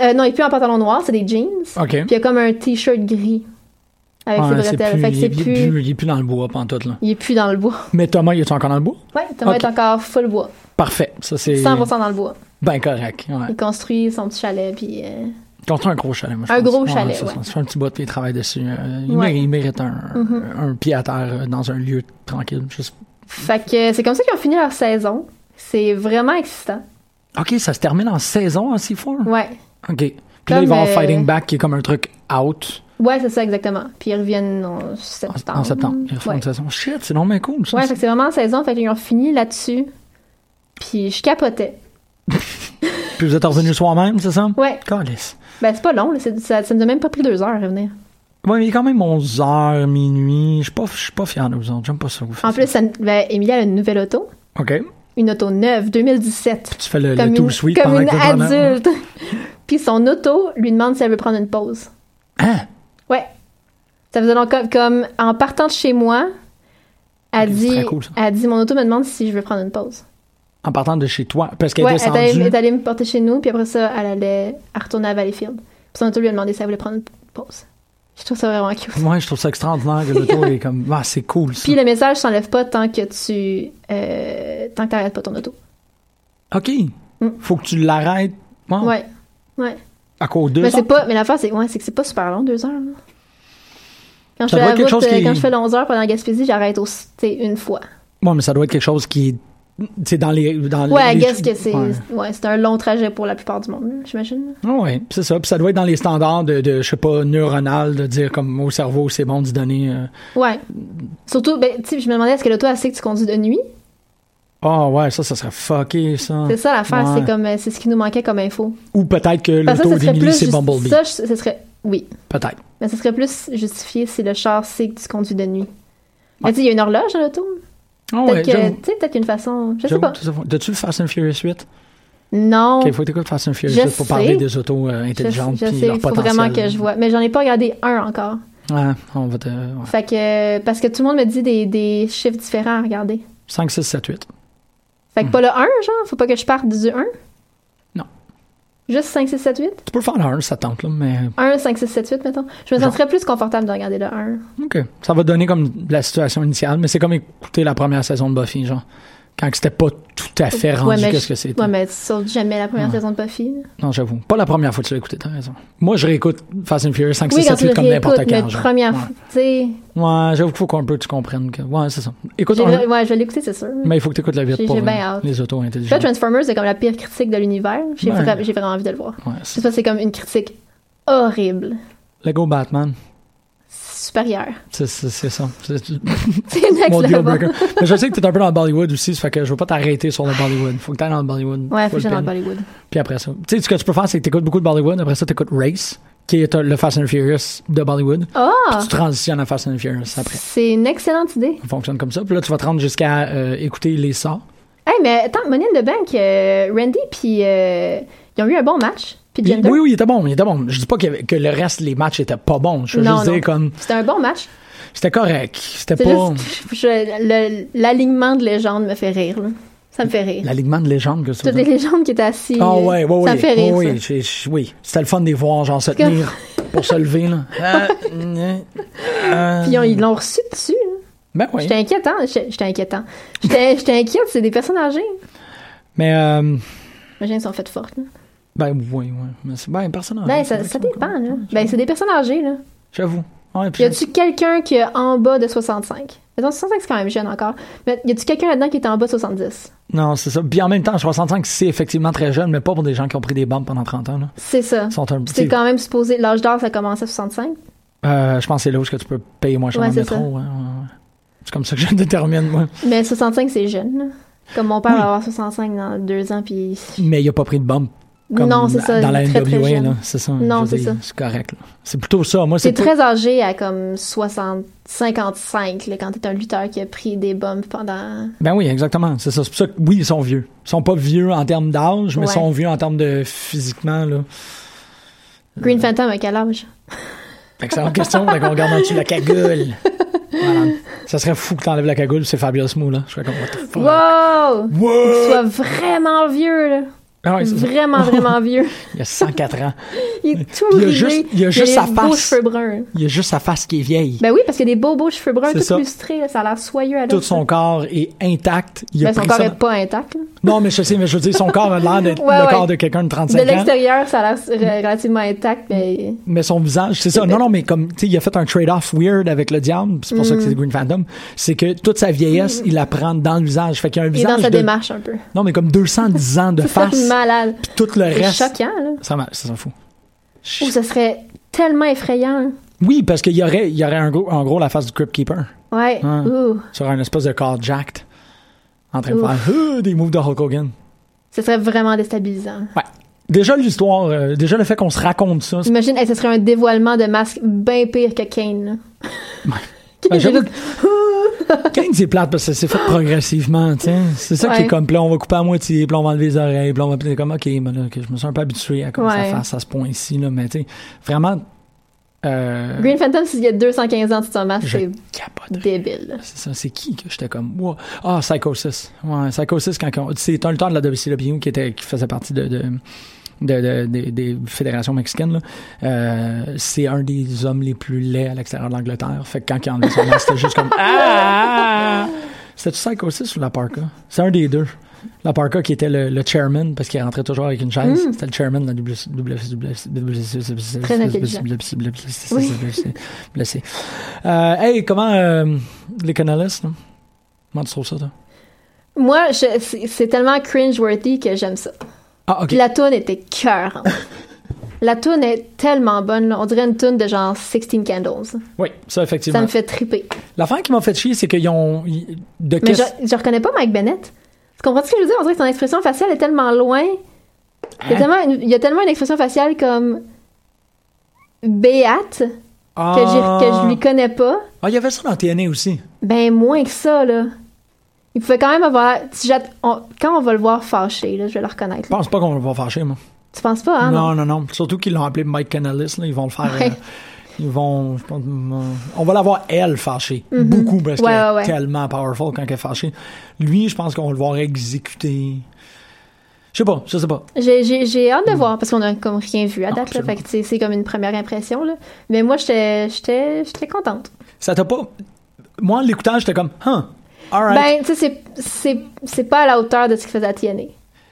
Euh, non, il est plus en pantalon noir, c'est des jeans. OK. Puis il y a comme un t-shirt gris avec ses bretelles. plus, fait que il, plus... il est plus dans le bois, pantoute, là. Il est plus dans le bois. Mais Thomas, il est encore dans le bois? Ouais, Thomas est encore full bois. Parfait. Ça, c'est 100% dans le bois. ben correct. Ouais. Il construit son petit chalet, puis... euh, Construit un gros chalet, moi, je Un pense. gros chalet, ouais. ça. Ça fait un petit bout, puis il travaille dessus. Euh, il, Ouais. mérite, il mérite un, Mhm. un pied à terre euh, dans un lieu tranquille. Juste- Fait que c'est comme ça qu'ils ont fini leur saison. C'est vraiment excitant. OK, ça se termine en saison en C4? Ouais. OK. Puis là, ils vont euh, Fighting Back, qui est comme un truc out Ouais, c'est ça, exactement. Puis ils reviennent en septembre. en septembre. Ils refont Ouais. une saison. Shit, c'est non mais cool, ça. Ouais, c'est vraiment en saison. Fait qu'ils ont fini là-dessus. Puis je capotais. Puis vous êtes revenu le soir même, c'est ça? Ouais. Calice. Ben, c'est pas long. là. Ça, ça nous a même pas pris deux heures à revenir. Ouais, mais il est quand même 11 h minuit. Je suis pas, je suis pas fier de vous autres. J'aime pas ça. vous En plus, ça, ben, Emilia a une nouvelle auto. OK. Une auto neuve, 2017. Tu fais le, le Comme tout une, sweet comme une adulte. Puis son auto lui demande si elle veut prendre une pause. Hein? Ouais. Ça faisait donc comme, comme en partant de chez moi, elle dit, cool, elle dit, mon auto me demande si je veux prendre une pause. En partant de chez toi. Parce qu'elle Ouais, est descendue. elle est allée me porter chez nous, puis après ça, elle allait elle retourner à Valleyfield. Puis son auto lui a demandé si elle voulait prendre une pause. Je trouve ça vraiment cute. Moi, je trouve ça extraordinaire que l'auto est comme. Ah, c'est cool, ça. Puis le message s'enlève pas tant que tu euh, tant que t'arrêtes pas ton auto. OK. Mm. Faut que tu l'arrêtes. Ouais. Ouais. Ouais. À cause de Mais c'est pas mais l'affaire c'est ouais, c'est que c'est pas super long deux heures. là. Quand je fais la route, euh, qui- quand je fais le 11 heures pendant la Gaspésie, j'arrête aussi une fois. Ouais, mais ça doit être quelque chose qui est. C'est dans les. Dans Ouais, les... Guess que c'est Ouais. ouais, c'est un long trajet pour la plupart du monde, j'imagine. Ah Ouais, c'est ça. Puis ça doit être dans les standards de, de, je sais pas, neuronal, de dire comme au cerveau, c'est bon d'y donner. euh, Ouais. Surtout ben tu je me demandais est-ce que l'auto elle sait que tu conduis de nuit? Ah ouais, ça, ça serait fucké, ça. C'est ça l'affaire, Ouais. c'est comme euh, c'est ce qui nous manquait comme info. Ou peut-être que ça serait d'Emily, c'est Bumblebee. Ça, je- ce serait oui. Peut-être. Mais ce serait plus justifié si le char sait que tu conduis de nuit. Mais tu il y a une horloge à l'auto. Ah Peut-être ouais, que, j'avoue. tu sais, peut-être une façon. Je sais pas. le Fast and Furious 8? Non. Il faut que t'écoutes Fast and Furious Je 8 pour sais. parler des autos euh, je, intelligentes je puis sais, il faut vraiment que je vois. Mais j'en ai pas regardé un encore. Ouais, on va te... ouais. Fait que, parce que tout le monde me dit des, des chiffres différents à regarder. 5, 6, 7, 8. Fait que Hmm. pas le 1, genre, faut pas que je parte du 1. Non. Juste 5, 6, 7, 8. Tu peux faire le 1, ça tente, là, mais... 1, 5, 6, 7, 8, mettons. Je me sentirais plus confortable de regarder le 1. OK. Ça va donner comme la situation initiale, mais c'est comme écouter la première saison de Buffy, genre. Quand c'était pas tout à fait rendu ouais, mais qu'est-ce que c'était. Ouais, mais tu jamais la première Ouais. saison de Buffy. là. Non, j'avoue. Pas la première fois que tu l'as écouté, t'as raison. Moi, je réécoute Fast and Furious 5, Oui, 6, quand 7, tu le 8 comme n'importe mais quand. genre. première fois, tu sais. Ouais, j'avoue qu'il faut qu'un peu tu comprennes que. Ouais, c'est ça. Écoute, un- Ouais, je vais l'écouter, c'est sûr. mais il faut que tu écoutes la vite pour euh, hâte. les autos Là, intelligentes. Transformers, c'est comme la pire critique de l'univers. J'ai vraiment envie de le voir. Ouais, c'est- c'est comme une critique horrible, Lego Batman, c'est ça. C'est mon deal breaker. Mais je sais que t'es un peu dans le Bollywood aussi, ça fait que je veux pas t'arrêter sur le Bollywood. Faut que t'ailles dans le Bollywood. Ouais, faut Full que j'aille dans le. Bollywood. Puis après ça. Tu sais, ce que tu peux faire, c'est que t'écoutes beaucoup de Bollywood, après ça, t'écoutes Race, qui est euh, le Fast and Furious de Bollywood. Ah! Puis tu transitionnes à Fast and Furious après. C'est une excellente idée. Ça fonctionne comme ça. Puis là, tu vas te rendre jusqu'à euh, écouter les sorts. Hey, mais attends, Money in the Bank, euh, Randy puis euh, ils ont eu un bon match. Oui, oui, il était bon, il était bon. Je dis pas que, que le reste, les matchs étaient pas bons. Je veux Non, juste non. dire comme, C'était un bon match. c'était correct. C'était pas l'alignement de légende me fait rire. là. Ça me fait rire. l'alignement de légende que ça. Toutes les légendes qui étaient assis. Ah euh, ouais, ouais, Ça me fait rire. oui, ça. oui, oui. C'était le fun de les voir, genre se tenir pour se lever là. Euh, euh, euh, Puis ils ont- ils l'ont reçu dessus. là. Ben oui. J'étais inquiétant. J'étais inquiétant. J'étais inquiète, c'est des personnes âgées. Mais euh, Imagine, ils sont faites fortes. là. Ben oui, oui. Mais c'est ben personnage. Ben, ça, ça dépend. Là. Ben, c'est des personnes âgées. Là. J'avoue. Ouais, Y a-tu quelqu'un qui est en bas de 65? Mettons, 65, c'est quand même jeune encore. Mais y a-tu quelqu'un là-dedans qui est en bas de 70? Non, c'est ça. Puis en même temps, 65, c'est effectivement très jeune, mais pas pour des gens qui ont pris des bombes pendant 30 ans. C'est ça. Un C'est quand même supposé. L'âge d'or, ça commence à 65. Euh, je pense que c'est là où est-ce que tu peux payer moins cher Ouais, dans le métro. ouais. C'est comme ça que je détermine, moi. Mais 65, c'est jeune. là. Comme mon père Oui. va avoir 65 dans deux ans, puis. Mais il a pas pris de bombe. Comme non, c'est ça. Dans la très, NWA. C'est ça. Non, c'est ça. C'est correct. C'est plutôt ça. Moi, C'est très âgé à comme 60, 55, là, quand t'es un lutteur qui a pris des bombes pendant. Ben oui, exactement. C'est ça. C'est pour ça que, oui, ils sont vieux. Ils sont pas vieux en termes d'âge, mais Ouais. ils sont vieux en termes de physiquement, là. Green Phantom à quel âge? Excellente question. Fait qu'on regarde en dessous la cagoule. Voilà. Ça serait fou que t'enlèves la cagoule, c'est Fabulous Mou, là. Je serais comme, what the fuck? Wow! Soit vraiment vieux, là. Ah ouais, ça. Vraiment, vraiment vieux. Il a 104 ans. Il est tout Il a juste- il a a juste sa beaux face. cheveux bruns. Il a juste sa face qui est vieille. Ben oui, parce qu'il a des beaux, beaux cheveux bruns, tout ça. lustrés, là, ça a l'air soyeux à Tout son corps est intact. Il a Ben, son pris corps ça- est pas intact. là. Non, mais je sais, mais je veux dire, son corps a l'air d'être Ouais, le ouais. corps de quelqu'un de 35 De ans. l'extérieur, ça a l'air re- relativement intact, mais Mais son visage, c'est ça. Non, non, mais comme, tu sais, il a fait un trade-off weird avec le diable, c'est pour ça Mm. que c'est Green Phantom. C'est que toute sa vieillesse, il la prend dans le visage. Fait qu'il y a un est dans visage. sa de- démarche un peu. Non, mais comme 210 ans de face. Malade. puis tout le C'est reste. choquant, là. Ça, ça s'en fout. Ou ce serait tellement effrayant. Oui, parce qu'il y aurait, il y aurait un gros, en gros la face du Crypt Keeper. Ouais. Ouais. Ouh. Sur un espèce de corps jacked. En train de faire euh, des moves de Hulk Hogan. Ce serait vraiment déstabilisant. Ouais. Déjà l'histoire, euh, déjà le fait qu'on se raconte ça. c'est- Imagine, hey, ce serait un dévoilement de masque bien pire que Kane. là. Ben, Kane, c'est plate parce que c'est fait progressivement, tu sais. C'est ça qui est Ouais. comme, là, on va couper à moitié, puis on va enlever les oreilles, puis on va, puis comme, ok, mais là, que je me suis un peu habitué à comment Ouais. ça fasse à ce point-ci, là, mais tu sais, vraiment, euh, Green Phantom, s'il y a 215 ans son masque, je c'est débile. C'est ça, c'est qui que j'étais comme, wow. Ah, Psychosis. Ouais, Psychosis, quand, on- c'est un lutteur de la WCW qui était, qui faisait partie de, de, de- de- des- des fédérations mexicaines. Euh, c'est un des hommes les plus laids à l'extérieur de l'Angleterre. Fait que quand il a enlevé son masque, c'était juste comme, ah! C'était-tu Psychosis ou la Parka? C'est un des deux. La Parka qui était le, le chairman parce qu'il rentrait toujours avec une chaise. C'était le chairman de la WCW. Très intelligent. Blessé. Euh, hey, comment euh, les canalistes, là? Comment tu trouves ça, toi? Moi, c'est tellement cringe-worthy que j'aime ça. Ah. Puis la toune était cœur. la toune est tellement bonne. On dirait une toune de genre 16 Candles. Oui, ça, effectivement. Ça me fait triper. L'affaire qui m'a fait chier, c'est qu'ils ont. De Mais je, je reconnais pas Mike Bennett. Tu comprends ce que je veux dire? On dirait que son expression faciale est tellement loin. Il y a Hein? tellement une, il y a tellement une expression faciale comme béate Ah. que, que je lui connais pas. Ah, il y avait ça dans TNA aussi. Ben, moins que ça, là. Il pouvait quand même avoir. si on- quand on va le voir fâché, là, je vais le reconnaître. Je pense pas qu'on va fâcher, moi. Tu penses pas, hein? non, non, non. Surtout qu'ils l'ont appelé Mike Canalis, là. Ils vont le faire. Ouais. euh, ils vont. je pense, euh, on va la voir, elle, fâchée. Mhm. Beaucoup, parce Ouais, qu'elle ouais, est tellement powerful quand elle est fâchée. Lui, je pense qu'on va le voir exécuter. Je sais pas, je sais pas. J'ai, hâte de voir parce qu'on a comme rien vu à Non, date, là. Fait c'est, comme une première impression, là. Mais moi, j'étais, contente. Ça t'a pas. Moi, en l'écoutant, j'étais comme, huh, Ben, tu sais, c'est, pas à la hauteur de ce qu'il faisait à TNA.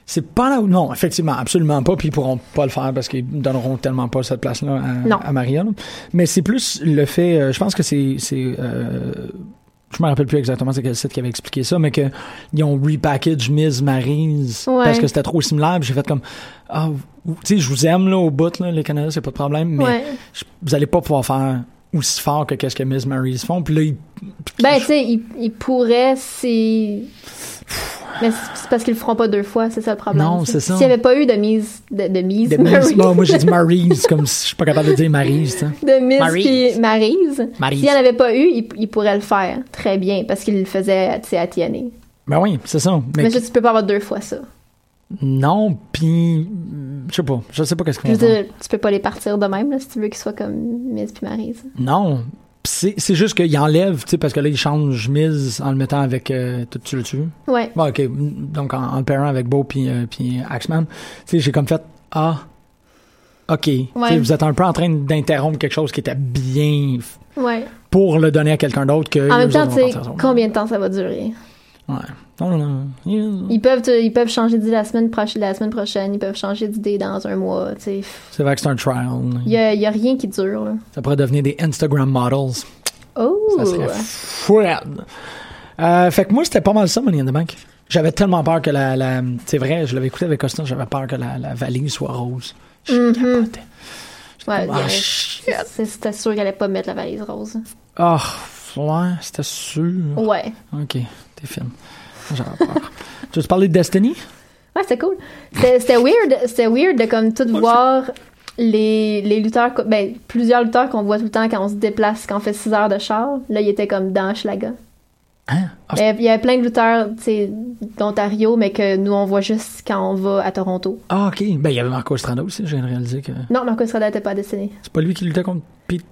C'est pas là où. Non, effectivement, absolument pas. Puis ils pourront pas le faire parce qu'ils donneront tellement pas cette place-là à, à Maria. là. Mais c'est plus le fait. euh, je pense que c'est. c'est euh, je me rappelle plus exactement c'est quel site qui avait expliqué ça, mais qu'ils ont repackaged Miss Maryse Ouais. parce que c'était trop similaire. J'ai fait comme. Ah, tu sais, je vous aime là au bout, là, les Canadiens, c'est pas de problème, mais Ouais. vous allez pas pouvoir faire aussi fort que qu'est-ce que Miss Maryse font. Puis là, ils- Ben, tu sais, il, il pourrait, c'est. Mais c'est parce qu'ils le feront pas deux fois, c'est ça le problème. Non, c'est ça. S'il y avait pas eu de mise, de, de mise, de Bon, moi j'ai dit Maryse, comme si je suis pas capable de dire Maryse, tu sais. de Miss Maryse. puis Maryse. Maryse. S'il n'y en avait pas eu, il, il pourrait le faire très bien parce qu'il le faisait, tu sais, à TNA. Ben oui, c'est ça. Mais, Mais, je, tu peux pas avoir deux fois ça. Non, puis je sais pas, je sais pas qu'est-ce qu'on va tu peux pas les partir de même, là, si tu veux qu'ils soient comme Miss puis Maryse. Non, c'est juste qu'il enlève, tu sais, parce que là il change Miz en le mettant avec, euh, tu, tu le tues? Ouais. Bon, ok, donc en, en le pairant avec Beau puis euh, puis Axman, tu sais, j'ai comme fait ah. OK. Vous êtes un peu en train d'interrompre quelque chose qui était bien Ouais. pour le donner à quelqu'un d'autre que. En même temps, tu sais, combien de temps ça va durer? Ouais. Ils peuvent, te- ils peuvent changer d'idée la semaine, prochaine, la semaine prochaine, ils peuvent changer d'idée dans un mois. C'est vrai que c'est un trial. Il y a, rien qui dure, là. Ça pourrait devenir des Instagram models. Oh! Ça serait. Euh, fait que moi, c'était pas mal ça, Money in the Bank. J'avais tellement peur que la. la- c'est vrai, je l'avais écouté avec Costa, j'avais peur que la, la valise soit rose. Je Mhm. capotais. Ouais, Ah, c'était sûr qu'elle allait pas mettre la valise rose. Ah, ouais, c'était sûr. Ouais. Ok, t'es fine. Tu veux te parler de Destiny? Ouais, c'était cool. C'était weird, c'était weird de comme tout voir les, les lutteurs, ben, plusieurs lutteurs qu'on voit tout le temps quand on se déplace, quand on fait 6 heures de char. Là, ils étaient comme dans Schlaga. Hein? Ah, Il y avait- il plein de lutteurs, d'Ontario, mais que nous, on voit juste quand on va à Toronto. Ah, ok. Ben, il y avait Marco Estrada aussi, j'ai réalisé que. Non, Marco Estrada n'était pas destiné. C'est pas lui qui luttait contre Pete?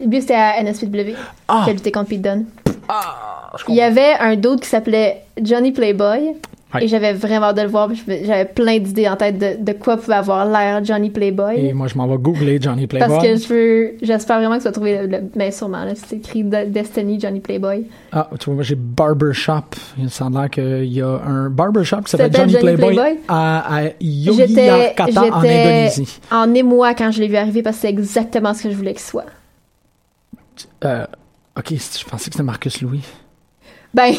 Lui, c'était à NSPW, Ah! qui a lutté contre Pete Dunne. Ah, Il y avait un d'autre qui s'appelait Johnny Playboy. Et j'avais vraiment hâte de le voir. J'avais plein d'idées en tête de, de quoi pouvait avoir l'air Johnny Playboy. Et moi, je m'en vais googler Johnny Playboy. Parce que je veux, j'espère vraiment que tu vas trouver le, le ben sûrement, là, c'est écrit De- Destiny Johnny Playboy. Ah, tu vois, moi, j'ai Barbershop. Il semble qu'il y a un Barbershop qui s'appelle Johnny, Johnny Playboy, Playboy? à, à J'étais, Yogyakarta, en Indonésie. en émoi quand je l'ai vu arriver parce que c'est exactement ce que je voulais qu'il soit. Euh, ok, je pensais que c'était Marcus Louis. Ben,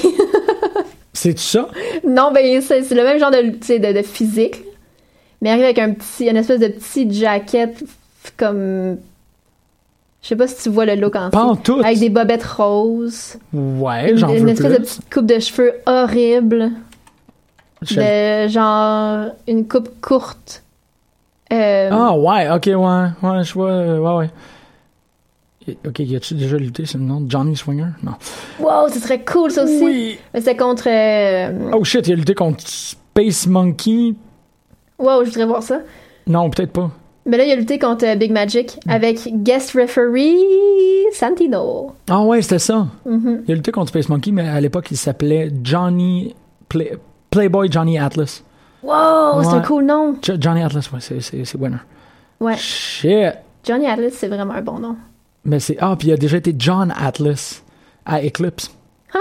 C'est ça? non, ben, c'est, le même genre de, de, de physique. Mais il arrive avec un petit, une espèce de petit jacket f- comme. Je sais pas si tu vois le look en Pas en tout. Avec des bobettes roses. Ouais, une, j'en une veux espèce plus. de petite coupe de cheveux horrible. De genre une coupe courte. Euh, Ah, ouais, ok, ouais, ouais, je vois, euh, ouais, ouais. Ok, y a-tu déjà lutté, c'est le nom de Johnny Swinger? Non. Wow, ce serait cool ça aussi. Oui. Mais C'était contre. euh, Oh shit, il a lutté contre Space Monkey? Wow, je voudrais voir ça. Non, peut-être pas. Mais là, il a lutté contre euh, Big Magic avec guest referee Santino. Ah ouais, c'était ça. Mhm. Il a lutté contre Space Monkey, mais à l'époque, il s'appelait Johnny... Play- Playboy Johnny Atlas. Wow, c'est un cool nom. Jo- Johnny Atlas, ouais, c'est, c'est, c'est winner. Ouais. Shit. Johnny Atlas, c'est vraiment un bon nom. Mais c'est... Ah, puis il a déjà été John Atlas à Eclipse. Ah.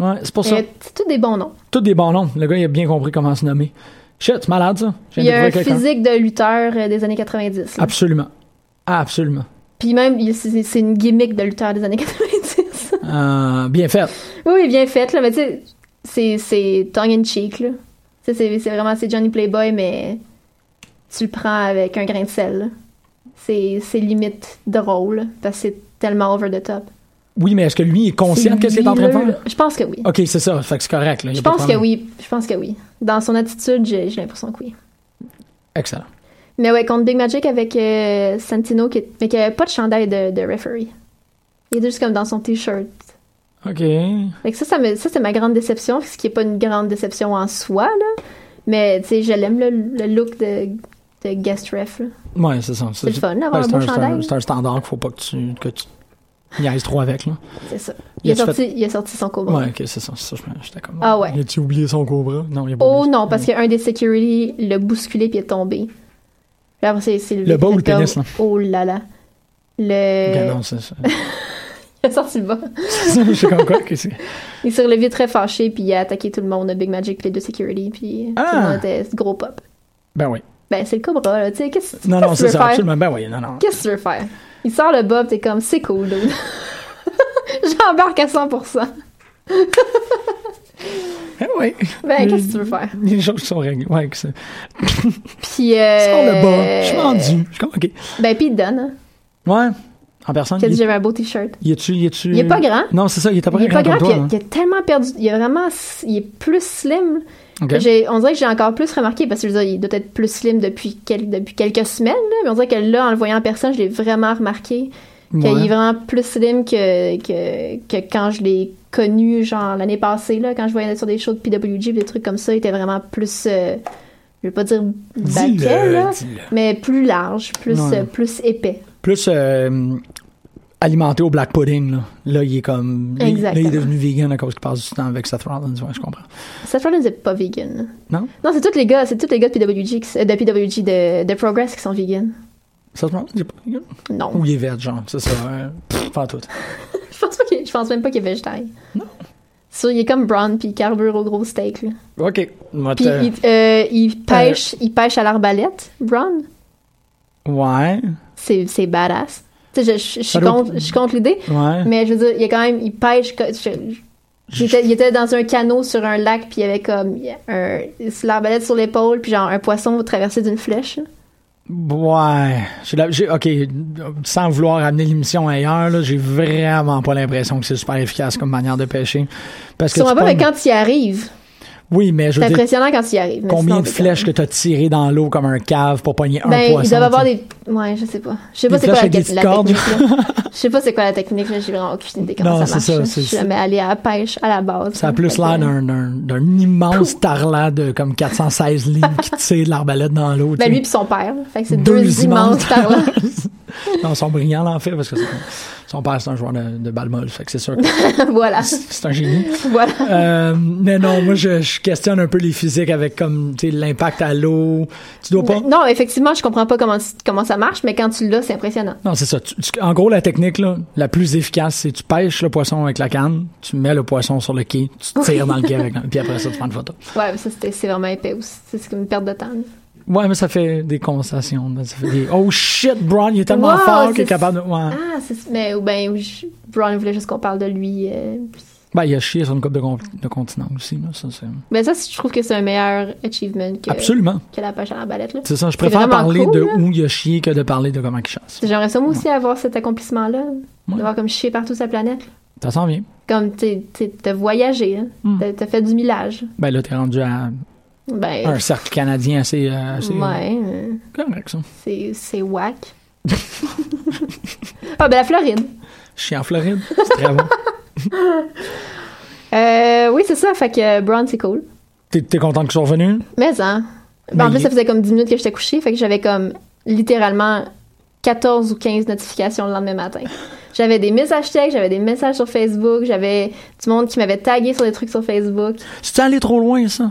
Ouais, c'est pour ça. C'est tous des bons noms. Tous des bons noms. Le gars, il a bien compris comment se nommer. Shit, c'est malade, ça. Il y a un physique de lutteur euh, des années 90. là. Absolument. Absolument. Puis même, c'est une gimmick de lutteur des années 90. Euh, bien fait. oui, bien fait, là, mais tu sais, c'est- tongue in cheek, là. Tu sais, C'est c'est vraiment, c'est Johnny Playboy, mais tu le prends avec un grain de sel, là. C'est limite drôle, parce que c'est tellement over the top. Oui, mais est-ce que lui est conscient de C'est ce qu'il est en train de faire? Je pense que oui. Ok, c'est ça. Fait que c'est correct. Là. Je pense que oui. Je pense que oui. Dans son attitude, j'ai l'impression que oui. Excellent. Mais ouais, contre Big Magic avec euh, Santino, qui, mais qui avait pas de chandail de, de referee. Il était juste comme dans son t-shirt. Ok. Fait que ça, ça, ça c'est ma grande déception, ce qui est pas une grande déception en soi, là. Mais, tu sais, je l'aime, le, le look de, de guest ref, là. Ouais, c'est ça. C'est le fun, d'avoir un c'est beau c'est chandail. c'est un standard qu'il faut pas que tu, que tu niaises trop avec. Là. C'est ça. Il a, sorti, il a sorti son cobra. Ouais, ok, c'est ça. ça j'étais comme. Ah ouais. As-tu oublié son cobra? Non, il a pas Oh oublié. non, parce qu'un des security l'a bousculé puis il est tombé. Là, c'est, c'est Le bas ou le fait pénis, là? Oh là là. Le... Ok, non, c'est ça. il a sorti le bas. je sais comme quoi. que c'est- Il s'est relevé très fâché, puis il a attaqué tout le monde, Big Magic, puis les deux security, puis tout le Ah! monde était gros pop. Ben oui. Ben, c'est le cobra, là, tu sais, qu'est-ce Non, qu'est-ce non, que tu c'est ça, absolument. Ben oui, non, non. Qu'est-ce que tu veux faire? Il sort le bas, pis t'es comme, c'est cool, dude. J'embarque à 100%. Ben oui. Ben, qu'est-ce que tu veux faire? Les choses sont réglées. Ouais, que c'est. Puis, euh... Sors le bas. Je suis vendu. Je suis comme, ok. Ben, puis il te donne, hein. Ouais. En personne. A dit j'avais un beau t-shirt. il est-tu. Il est-tu. Il est pas grand. Non, c'est ça. Il était pas Il est grand pas grand, toi. il, a- il a tellement perdu. Il est vraiment. Il est plus slim. J'ai- on dirait que j'ai encore plus remarqué, parce que je veux dire, il doit être plus slim depuis, quel- depuis quelques semaines, là, mais on dirait que là, en le voyant en personne, je l'ai vraiment remarqué. Qu'il Ouais. est vraiment plus slim que, que, que quand je l'ai connu, genre l'année passée, là, quand je voyais sur des shows de PWG, des trucs comme ça, il était vraiment plus, euh, je vais pas dire baquet, là, mais plus large, plus, Ouais. euh, plus épais. Plus euh, alimenté au black pudding. Là, là il est comme. Là, il- là, il est devenu vegan à cause qu'il passe du temps avec Seth Rollins. Ouais, je comprends. Seth Rollins n'est pas vegan. Non? Non, c'est tous les gars, c'est tous les gars de PWG, qui- de PWG, de, de Progress qui sont vegan. Seth Rollins, il est pas vegan? Non. Ou il est veg, genre. C'est ça. Pff, Pas tout. Je pense, pas qu'il- je pense même pas qu'il est végétarien. Non. Ça, il est comme Braun, puis il carbure au gros steak, là. Ok. Puis il, euh, il pêche, il pêche à l'arbalète, Braun. Ouais. C'est, c'est badass. Je, je, contre, je contre l'idée, Ouais. mais je veux dire, il y a quand même, il pêche. je- il, était, il était dans un canot sur un lac, puis il y avait comme un, l'arbalète sur l'épaule, puis genre un poisson traversé d'une flèche. Ouais. La- ok. Sans vouloir amener l'émission ailleurs, là, j'ai vraiment pas l'impression que c'est super efficace comme manière de pêcher. Parce que Sûrement pas, mais quand il arrive, Oui, mais je c'est veux dire, impressionnant quand il y arrive. mais combien sinon, de flèches que t'as tirées dans l'eau comme un cave pour pogner un Ben, poisson? ils doivent avoir tu des. Ouais, je sais pas. Je sais pas c'est quoi la, cordes. technique. Je sais pas c'est quoi la technique. J'ai vraiment aucune idée comment Non, ça c'est marche. ça, Je suis jamais allée à la pêche à la base. Ça a plus l'air d'un, immense tarlat de comme 416 livres qui tire de l'arbalète dans l'eau. tu Ben, lui pis son père. Fait que c'est Deux immenses tarlats. non, ils sont brillants, là, en fait, parce que son père, c'est un joueur de, de balle molle. Fait que c'est sûr que voilà. c'est un génie. voilà. Euh, mais non, moi, je, je questionne un peu les physiques avec comme, l'impact à l'eau. Tu dois pas. Non, effectivement, je comprends pas comment, comment ça marche, mais quand tu l'as, c'est impressionnant. Non, c'est ça. Tu- tu- en gros, la technique là, la plus efficace, c'est tu pêches le poisson avec la canne, tu mets le poisson sur le quai, tu tires dans le quai avec, puis après ça, tu prends une photo. Ouais, mais ça, c'est vraiment épais aussi. C'est c'est comme une perte de temps. là. Ouais, mais ça fait des conversations. là. Ça fait des oh shit, Braun, il est tellement Wow, fort qu'il est capable de. Ouais. Ah, c'est. Mais, ou ben, Brown voulait juste qu'on parle de lui. euh, Ben, il a chié sur une coupe de, con- de continent aussi. Là. Ça, c'est... Ben, ça, je trouve que c'est un meilleur achievement que, Absolument. que la pêche à la balette, là. C'est ça. Je préfère parler cool, de là. où il a chié que de parler de comment il chasse. J'aimerais ça, moi aussi, avoir cet accomplissement-là. Ouais. D'avoir comme chier partout sa planète. Ça s'en vient. Comme, t'es- t'es- t'as voyagé, hein. Hmm. T'as- T'as fait du millage. Ben là, t'es rendu à Ben, un cercle canadien assez, euh, assez ouais, correct, ça. c'est c'est whack. ah, ben la Floride. Je suis en Floride. C'est très bon. Euh, oui, c'est ça. Fait que euh, Brown, c'est cool. T'es, content qu'ils soient revenus? Mais, hein. Ben, Mais en plus, il- ça faisait comme 10 minutes que j'étais couchée. Fait que j'avais comme littéralement 14 ou 15 notifications le lendemain matin. J'avais des messages textes, j'avais des messages sur Facebook, j'avais du monde qui m'avait tagué sur des trucs sur Facebook. C'est allé trop loin, ça?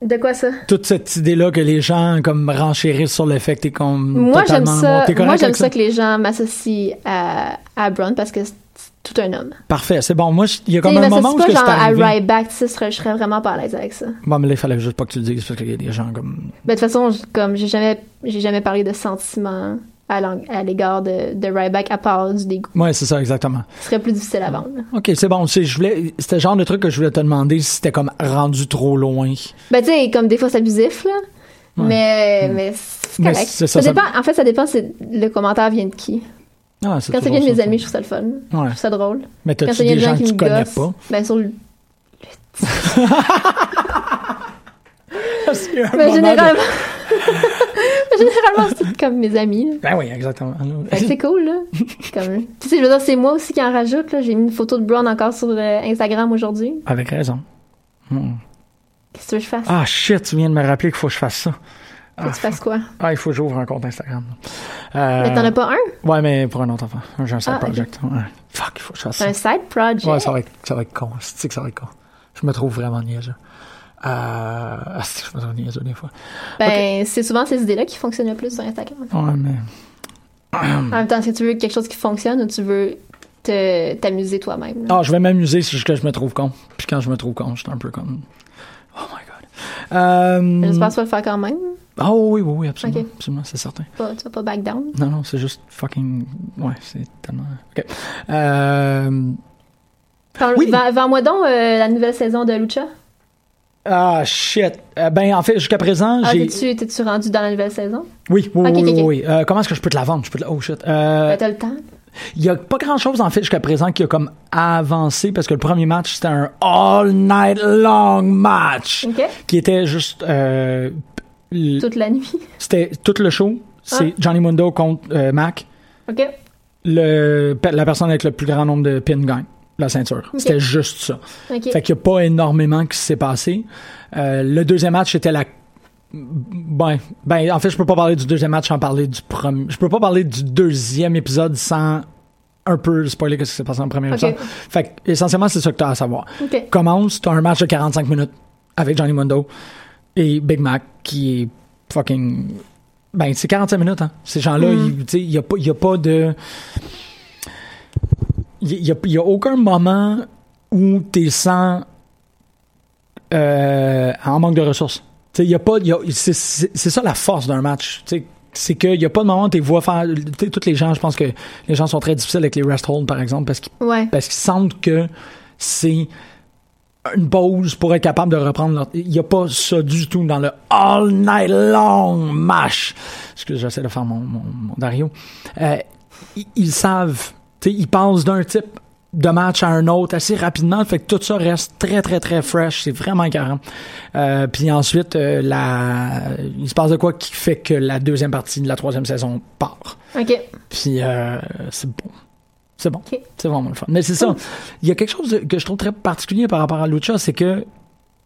De quoi ça? Toute cette idée-là que les gens comme renchérissent sur le fait que t'es comme Moi, j'aime ça. Moi, j'aime ça que les gens m'associent à, à Brown parce que c'est tout un homme. Parfait, c'est bon. Moi, il y a comme un moment où pas que genre à arrivé? Ryback, tu sais, je serais- vraiment pas à l'aise avec ça. Bon, mais là, il fallait juste pas que tu le dises parce qu'il y a des gens comme. Ben, de toute façon, comme j'ai jamais, j'ai jamais parlé de sentiments à l'égard de, de Ryback à part du dégoût. Ouais, c'est ça, exactement. Ce serait plus difficile à vendre. Ok, c'est bon. C'est, je voulais, c'était le genre de truc que je voulais te demander si c'était comme rendu trop loin. Ben, tu sais, comme des fois, c'est abusif, là. Mais, mais c'est Mais correct. c'est ça, ça, ça- dépend, en fait, ça dépend c'est le commentaire vient de qui. Ah, Quand ça vient de mes amis, je trouve ça le fun. Je trouve ça drôle. Mais Quand t'as-tu des de gens gens que qui tu connais gossent, pas? ben, sur le... Parce un Ben, moment de- généralement... c'est comme mes amis. Ben oui, exactement. Que c'est cool, là. Comme... Tu sais, je veux dire, c'est moi aussi qui en rajoute, là. J'ai mis une photo de Brown encore sur euh, Instagram aujourd'hui. Avec raison. Hmm. Qu'est-ce que tu veux que je fasse? Ah shit, tu viens de me rappeler qu'il faut que je fasse ça. Faut que tu fasses quoi? Ah, il faut que j'ouvre un compte Instagram. Euh, Mais t'en as pas un? Ouais, mais pour un autre enfant. J'ai un side Ah, project. Ouais. Fuck, il faut que je fasse C'est ça. un side project? Ouais, ça va être, ça va être con. C'est que ça va être con? Je me trouve vraiment niaiseux. Euh, ah, que je me niaiseux des fois. Ben, c'est souvent ces idées-là qui fonctionnent le plus sur Instagram. Ouais, mais. En même temps, que tu veux quelque chose qui fonctionne ou tu veux t'amuser toi-même? Ah, je vais m'amuser si que je me trouve con. Puis quand je me trouve con, je suis un peu comme. Oh my god. Euh... J'espère que tu vas le faire quand même. Ah oui, oui, oui, absolument. Absolument, c'est certain. Pas, tu vas pas back down? Non, non, c'est juste fucking. Ouais, c'est tellement. Ok. Euh. Oui. Vends-moi donc euh, la nouvelle saison de Lucha. Ah, shit. Euh, ben, en fait, jusqu'à présent, Ah, j'ai. t'es-tu, rendu dans la nouvelle saison? Oui, oui, oui, oui. Euh, comment est-ce que je peux te la vendre? Je peux te la... Oh shit. Euh, Ben, t'as le temps. Il y a pas grand chose en fait jusqu'à présent qui a comme avancé parce que le premier match c'était un all night long match OK? qui était juste euh, l- Toute la nuit. c'était tout le show c'est Ah. Johnny Mundo contre Mac OK? le la personne avec le plus grand nombre de pins gagne la ceinture c'était juste ça fait qu'il n'y a pas énormément qui s'est passé Euh, le deuxième match c'était la ben, ben, en fait, je peux pas parler du deuxième match sans parler du premier. Je peux pas parler du deuxième épisode sans un peu spoiler ce qui s'est passé dans le premier épisode. Fait que, essentiellement, c'est ça que tu as à savoir. Commence, tu as un match de 45 minutes avec Johnny Mundo et Big Mac qui est fucking. Ben, c'est 45 minutes, hein. Ces gens-là, Mhm. sais, il n'y a, pas- y a pas de. Il n'y a, y a aucun moment où tu sens euh, en manque de ressources. Y a pas, y a- c'est, c'est- c'est ça la force d'un match. C'est qu'il n'y a pas de moment où tu vois faire. Tous les gens, je pense que les gens sont très difficiles avec les rest holds, par exemple, parce qu'ils, Ouais. parce qu'ils sentent que c'est une pause pour être capable de reprendre leur... Il n'y a pas ça du tout dans le all night long match. Excusez, j'essaie de faire mon, mon, mon Dario. Euh, ils, ils savent, ils passent d'un type de match à un autre assez rapidement, fait que tout ça reste très très très fresh, c'est vraiment carré. Euh, puis ensuite, euh, la, il se passe de quoi qui fait que la deuxième partie de la troisième saison part. OK. Puis euh, c'est bon. C'est bon. C'est vraiment le fun. Mais c'est ça. Il y a quelque chose de- que je trouve très particulier par rapport à Lucha, c'est que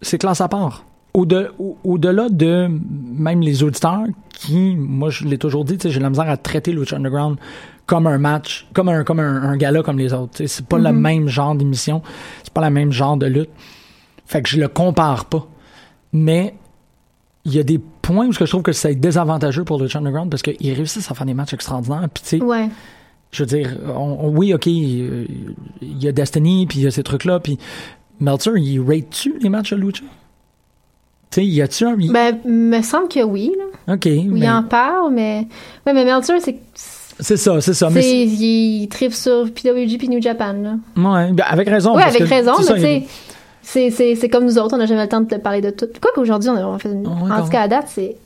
c'est classe à part. au-de- au- au-delà de même les auditeurs qui, moi je l'ai toujours dit, j'ai de la misère à traiter Lucha Underground comme un match, comme un comme un, un gala comme les autres. C'est pas le même genre d'émission, c'est pas le même genre de lutte. Fait que je le compare pas. Mais il y a des points où je trouve que c'est désavantageux pour Lucha Underground parce qu'ils réussissent à faire des matchs extraordinaires. Puis tu sais, Ouais. je veux dire, on- on- oui, ok, il y a Destiny, puis il y a ces trucs-là, puis Meltzer, il rate-tu les matchs de Lucha? Tu sais, y a-tu un... il- Ben, me semble que oui, là. ok, Oui, mais il en parle, mais. Ouais, mais Meltzer, c'est. C'est ça, c'est ça. Mais il tripe sur PWG puis New Japan, là. ouais, ben, avec raison. Oui, avec que, raison, mais tu sais, c'est- c'est c'est comme nous autres, on n'a jamais le temps de te parler de tout. Quoi qu'aujourd'hui, on a fait une... Oh, ouais, En tout cas, à date, c'est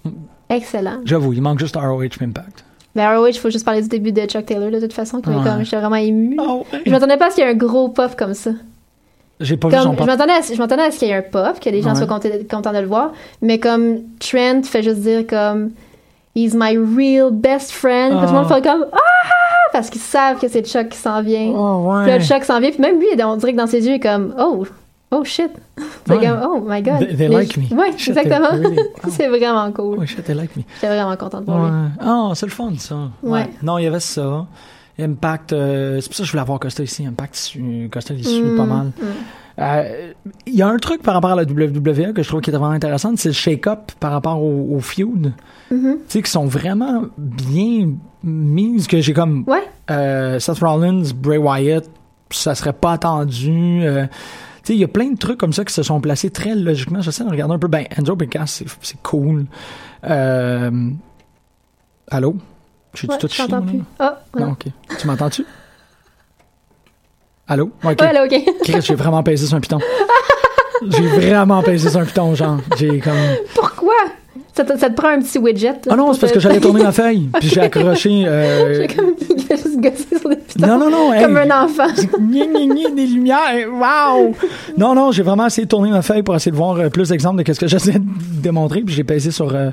excellent. J'avoue, il manque juste ROH Impact. Ben, ROH, il faut juste parler du début de Chuck Taylor, de toute façon, qui Ouais. comme, j'étais vraiment émue. Oh, Je m'attendais pas à ce qu'il y ait un gros pop comme ça. J'ai pas vu Comme, son je m'attendais à, je m'attendais à ce qu'il y ait un pop, que les gens Ouais. soient contents, contents de le voir, mais comme Trent fait juste dire comme He's my real best friend, puis tout le monde Ah. fait comme Ah! Parce qu'ils savent que c'est Chuck qui s'en vient. Oh, Puis là, ouais. le Chuck s'en vient, puis même lui, on dirait que dans ses yeux, il est comme Oh! Oh shit! C'est Ouais. comme Oh my god! They- they like me. Ouais, Shit, exactement. really- oh. c'est vraiment cool. Oh, shit, they like me. J'étais vraiment contente de voir lui. Ouais. Ah, c'est le fun, ça. Ouais. Non, il y avait ça. Impact, euh, c'est pour ça que je voulais avoir Costa ici. Impact, euh, Costa, il suit Mm, pas mal. mm. Euh, y a un truc par rapport à la WWE que je trouve qui était vraiment intéressant, c'est le shake-up par rapport au, au feud. Mhm. Tu sais, qui sont vraiment bien mises, que j'ai comme Ouais. euh, Seth Rollins, Bray Wyatt, ça serait pas attendu. euh, tu sais, il y a plein de trucs comme ça qui se sont placés très logiquement. J'essaie de regarder un peu. Ben, Enzo Picasso, c'est, cool. Euh, allô? J'ai Ouais, tout je t'entends moi, plus. là? Ah, Non, non. ok. Tu m'entends-tu? Allô? Ok. Ouais, là, ok. Chris, j'ai vraiment pesé sur un piton. J'ai vraiment pesé sur un piton, genre. J'ai comme. Pourquoi? Ça te, ça te prend un petit widget. là, Ah non, c'est parce que j'allais tourner ma feuille, puis j'ai accroché. euh, J'ai comme juste gosser sur des pitons. Non, non, non, hey. Comme un enfant. Gni, gni, gni, des lumières, wow! Non, non, j'ai vraiment essayé de tourner ma feuille pour essayer de voir euh, plus d'exemples de ce que j'essaie de démontrer, puis j'ai pesé sur euh,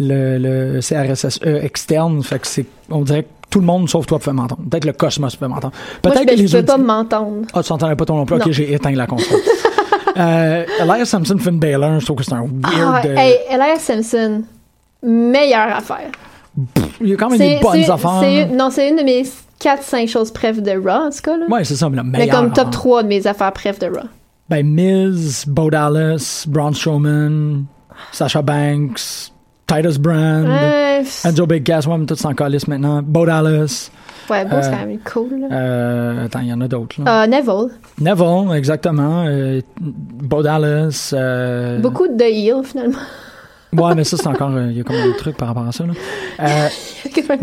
le, le CRSSE E externe, fait que c'est, on dirait que tout le monde sauf toi peut m'entendre. Peut-être le Cosmos peut m'entendre. Peut-être je, que je les pouvais pas m'entendre. Ah, tu t'entendais pas ton nom plus? Ok, j'ai éteint la console. euh, Elias Samson, Finn Balor, je trouve que c'est un Ah, weird... euh, hey, Elias Simpson, meilleure affaire. il y a quand même des bonnes affaires. non, c'est une de mes 4-5 choses préf de Raw, en tout cas. Là. Ouais, c'est ça, mais la mais meilleure. comme top hein. 3 de mes affaires préf de Raw. Ben, Miz, Bo Dallas, Braun Strowman, Sasha Banks, Titus Brand, pff, Enzo Big Cass, ouais, mais tout s'en calisse maintenant. Bo Dallas. Ouais bon, c'est euh, quand même cool. Euh, attends, il y en a d'autres. Euh, Neville. Neville, exactement. Bo Dallas. Beaucoup de heel, finalement. Ouais, mais ça, c'est encore. euh, Il y a comme un truc par rapport à ça. Là. Euh,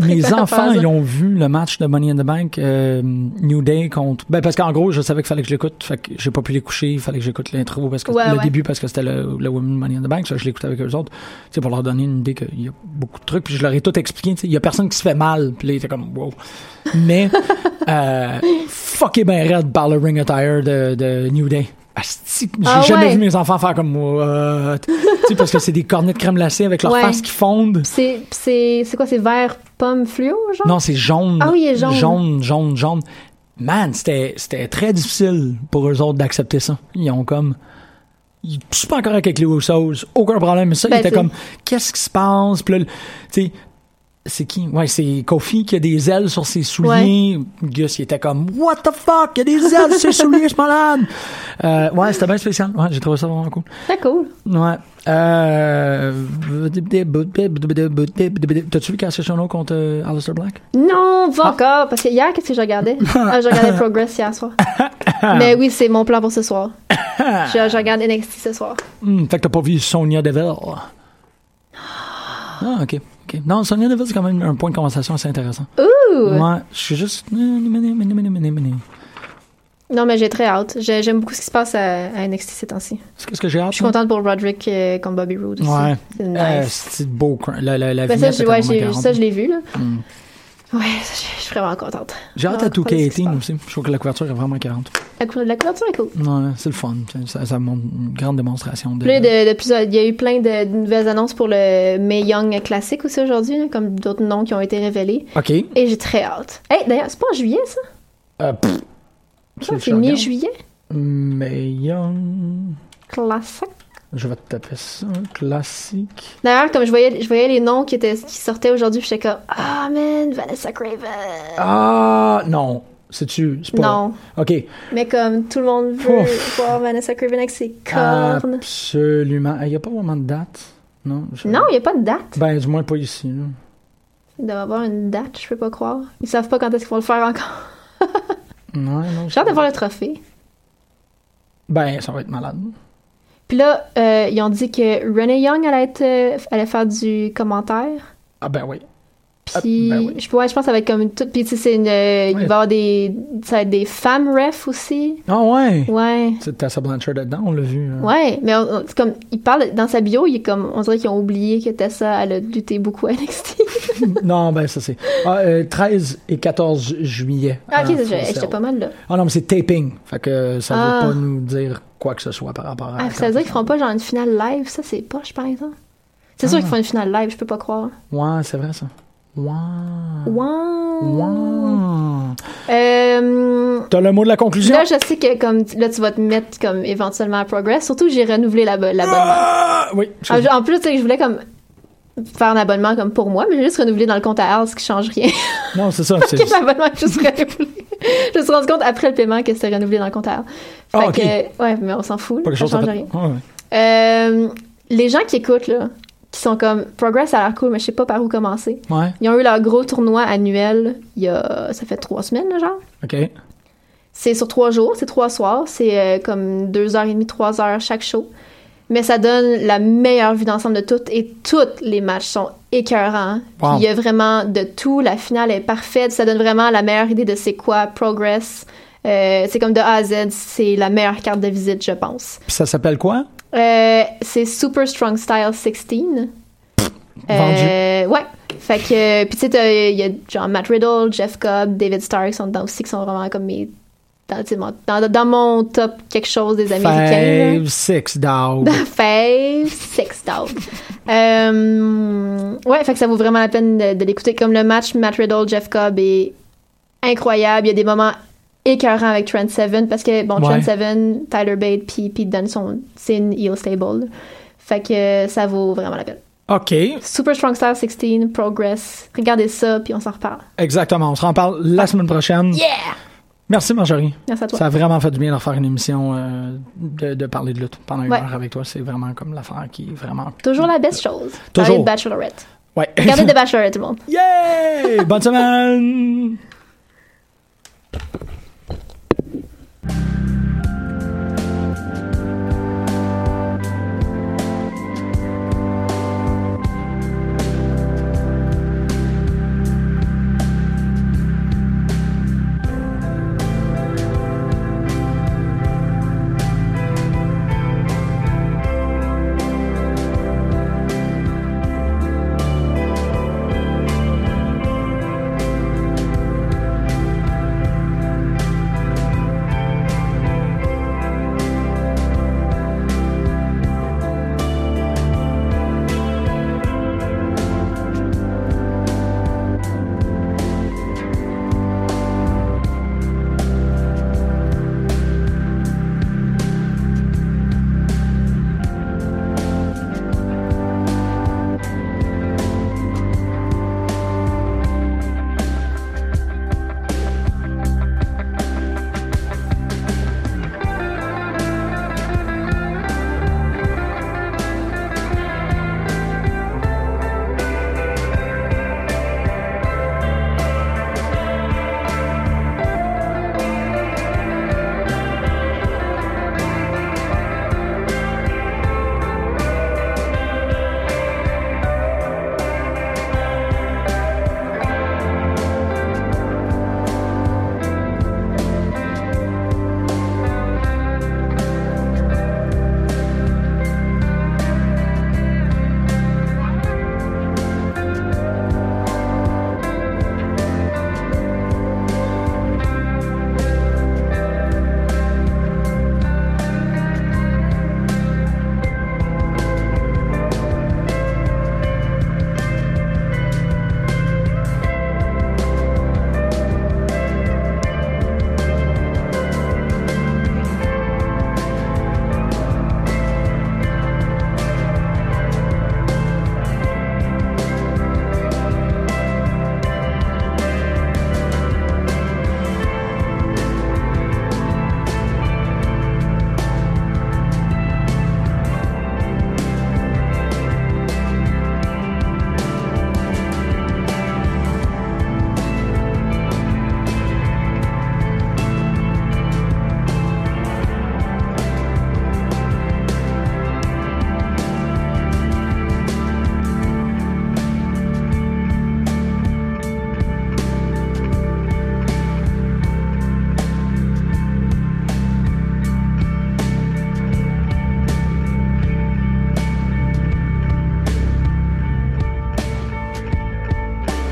mes enfants, ils ont vu le match de Money in the Bank, euh, New Day contre. Ben, parce qu'en gros, je savais qu'il fallait que je l'écoute. Fait que j'ai pas pu les coucher. Il fallait que j'écoute l'intro parce que Ouais, le ouais. début parce que c'était le, le Women Money in the Bank. Ça, je l'écoutais avec eux autres. Tu sais, pour leur donner une idée qu'il y a beaucoup de trucs. Puis je leur ai tout expliqué. Il y a personne qui se fait mal. Puis là, ils étaient comme, wow. Mais, euh, fucké ben raide par le ring attire de, de New Day. Asti, J'ai Ah jamais ouais. vu mes enfants faire comme tu sais, parce que c'est des cornets de crème glacée avec leur Ouais. face qui fondent. C'est, c'est, c'est quoi, c'est vert pomme fluo, genre? Non, c'est jaune. Ah oui, il est jaune. Jaune, jaune, jaune. Man, c'était, c'était très difficile pour eux autres d'accepter ça. Ils ont comme. Ils sont super corrects avec les Usos, aucun problème. Mais ça, Ben, ils étaient c'est- comme, qu'est-ce qui se passe? Puis là, tu sais, c'est qui? Ouais, c'est Kofi qui a des ailes sur ses souliers. Gus, il était comme, what the fuck? Il y a des ailes sur ses souliers, ce malade! Euh, ouais, c'était bien spécial. Ouais, j'ai trouvé ça vraiment cool. C'est cool. Ouais. Euh... T'as-tu vu Cassius contre euh, Aleister Black? Non, pas Ah. encore. Parce que hier, qu'est-ce que je regardais? ah, je regardais Progress hier soir. Mais oui, c'est mon plan pour ce soir. je, je regarde NXT ce soir. Hmm, fait que t'as pas vu Sonia Deville. Ah, ok. Ok. Non, Sonia Deville, c'est quand même un point de conversation assez intéressant. Ouh! Ouais, je suis juste. Non, mais j'ai très hâte. J'ai- J'aime beaucoup ce qui se passe à, à NXT ces temps-ci. Qu'est-ce que j'ai hâte? Je suis contente pour Roderick euh, contre Bobby Roode aussi. Ouais. C'est Euh, nice. c'est beau. La, la, la Ben, ça, était ouais, ça, je l'ai vu, là. Hmm. Ouais, je suis vraiment contente. J'ai hâte à pas ce qui se 2K18 passe. aussi. Je trouve que la couverture est vraiment écœurante. La, cou- la couverture est cool. Ouais, c'est le fun. Ça, ça montre une grande démonstration de. Là, de, de plus, il y a eu plein de, de nouvelles annonces pour le May Young Classic aussi aujourd'hui, comme d'autres noms qui ont été révélés. Ok. Et j'ai très hâte. Hey, d'ailleurs, c'est pas en juillet, ça? Euh, pff. Ah, c'est mi-juillet? Mais Young. Classic. Je vais te taper ça. Classique. D'ailleurs, comme je voyais, je voyais les noms qui, étaient, qui sortaient aujourd'hui, j'étais comme Ah, man, Vanessa Craven. Ah, non. C'est-tu? C'est pas... Non. OK. Mais comme tout le monde veut voir Vanessa Craven avec ses cornes. Absolument. Il n'y a pas vraiment de date? Non? je- Non, il n'y a pas de date. Ben, du moins pas ici. là. Il doit y avoir une date, je peux pas croire. Ils savent pas quand est-ce qu'ils vont le faire encore. Non, non. J'ai hâte de voir le trophée. Ben, ça va être malade. Puis là, euh, ils ont dit que Renee Young allait, être, euh, allait faire du commentaire. Ah, ben oui. Puis, Ah, ben oui. je, ouais, je pense que ça va être comme une toute. Puis, tu sais, c'est une. euh, Il va y avoir des. Ça va être des femmes refs aussi. Ah, ouais. Ouais. C'est Tessa Blanchard dedans, on l'a vu. hein. Ouais, mais on- on- c'est comme. Il parle. Dans sa bio, il est comme. On dirait qu'ils ont oublié que Tessa, elle a lutté beaucoup à NXT. non, ben, ça c'est. Ah, euh, 13 et 14 juillet. ah, ok, j'étais pas mal là. Ah, non, mais c'est taping. Fait que ça Ah. veut pas nous dire quoi que ce soit par rapport à. Ah, ça veut dire qu'ils feront pas genre une finale live. Ça, c'est poche, par exemple. C'est sûr Ah. qu'ils font une finale live, je peux pas croire. Ouais, c'est vrai ça. Ouais. Wow. Ouais. Euh, T'as le mot de la conclusion? Là, je sais que comme là, tu vas te mettre comme éventuellement à Progress. Surtout que j'ai renouvelé la- l'abonnement. Ah, oui. En, en plus, tu sais, je voulais comme faire un abonnement comme pour moi, mais j'ai juste renouvelé dans le compte à Al, ce qui change rien. Non, c'est ça. c'est- que l'abonnement est juste renouvelé. je me suis rendu compte après le paiement que c'était renouvelé dans le compte à Al. Fait Ah, ok. que, ouais, mais on s'en fout. Pas ça change rien. fait. Ah, ouais. Euh, les gens qui écoutent, là, qui sont comme Progress a l'air cool, mais je sais pas par où commencer. Ouais. Ils ont eu leur gros tournoi annuel il y a. Ça fait trois semaines, genre. OK. C'est sur trois jours, c'est trois soirs, c'est euh, comme deux heures et demie, trois heures chaque show. Mais ça donne la meilleure vue d'ensemble de toutes et tous les matchs sont écœurants. Wow. il y a vraiment de tout, la finale est parfaite, ça donne vraiment la meilleure idée de c'est quoi Progress. Euh, c'est comme de A à Z, c'est la meilleure carte de visite, je pense. Puis ça s'appelle quoi? Euh, c'est Super Strong Style 16. Euh, ouais. Fait que, puis tu sais, il y a genre Matt Riddle, Jeff Cobb, David Stark sont dedans aussi, qui sont vraiment comme mes. Dans, dans, dans mon top quelque chose des Américains. là. Five, six, dog. Fave, Six Dog. Euh, ouais, fait que ça vaut vraiment la peine de, de l'écouter. Comme le match Matt Riddle, Jeff Cobb est incroyable. Il y a des moments écœurants avec Trent Seven parce que, bon, Ouais. Trent Seven, Tyler Bate, puis Pete Dunne sont, c'est une heel stable. Fait que ça vaut vraiment la peine. OK. Super Strong Style 16, Progress. Regardez ça, puis on s'en reparle. Exactement. On se reparle la semaine prochaine. Yeah! Merci, Marjorie. Merci à toi. Ça a vraiment fait du bien de faire une émission euh, de, de parler de lutte pendant une Ouais. heure avec toi. C'est vraiment comme l'affaire qui est vraiment. Toujours la best chose. Toujours. Parler de Bachelorette. Ouais. Regardez The Bachelorette, tout le monde. Yay! Bonne semaine! Thank you.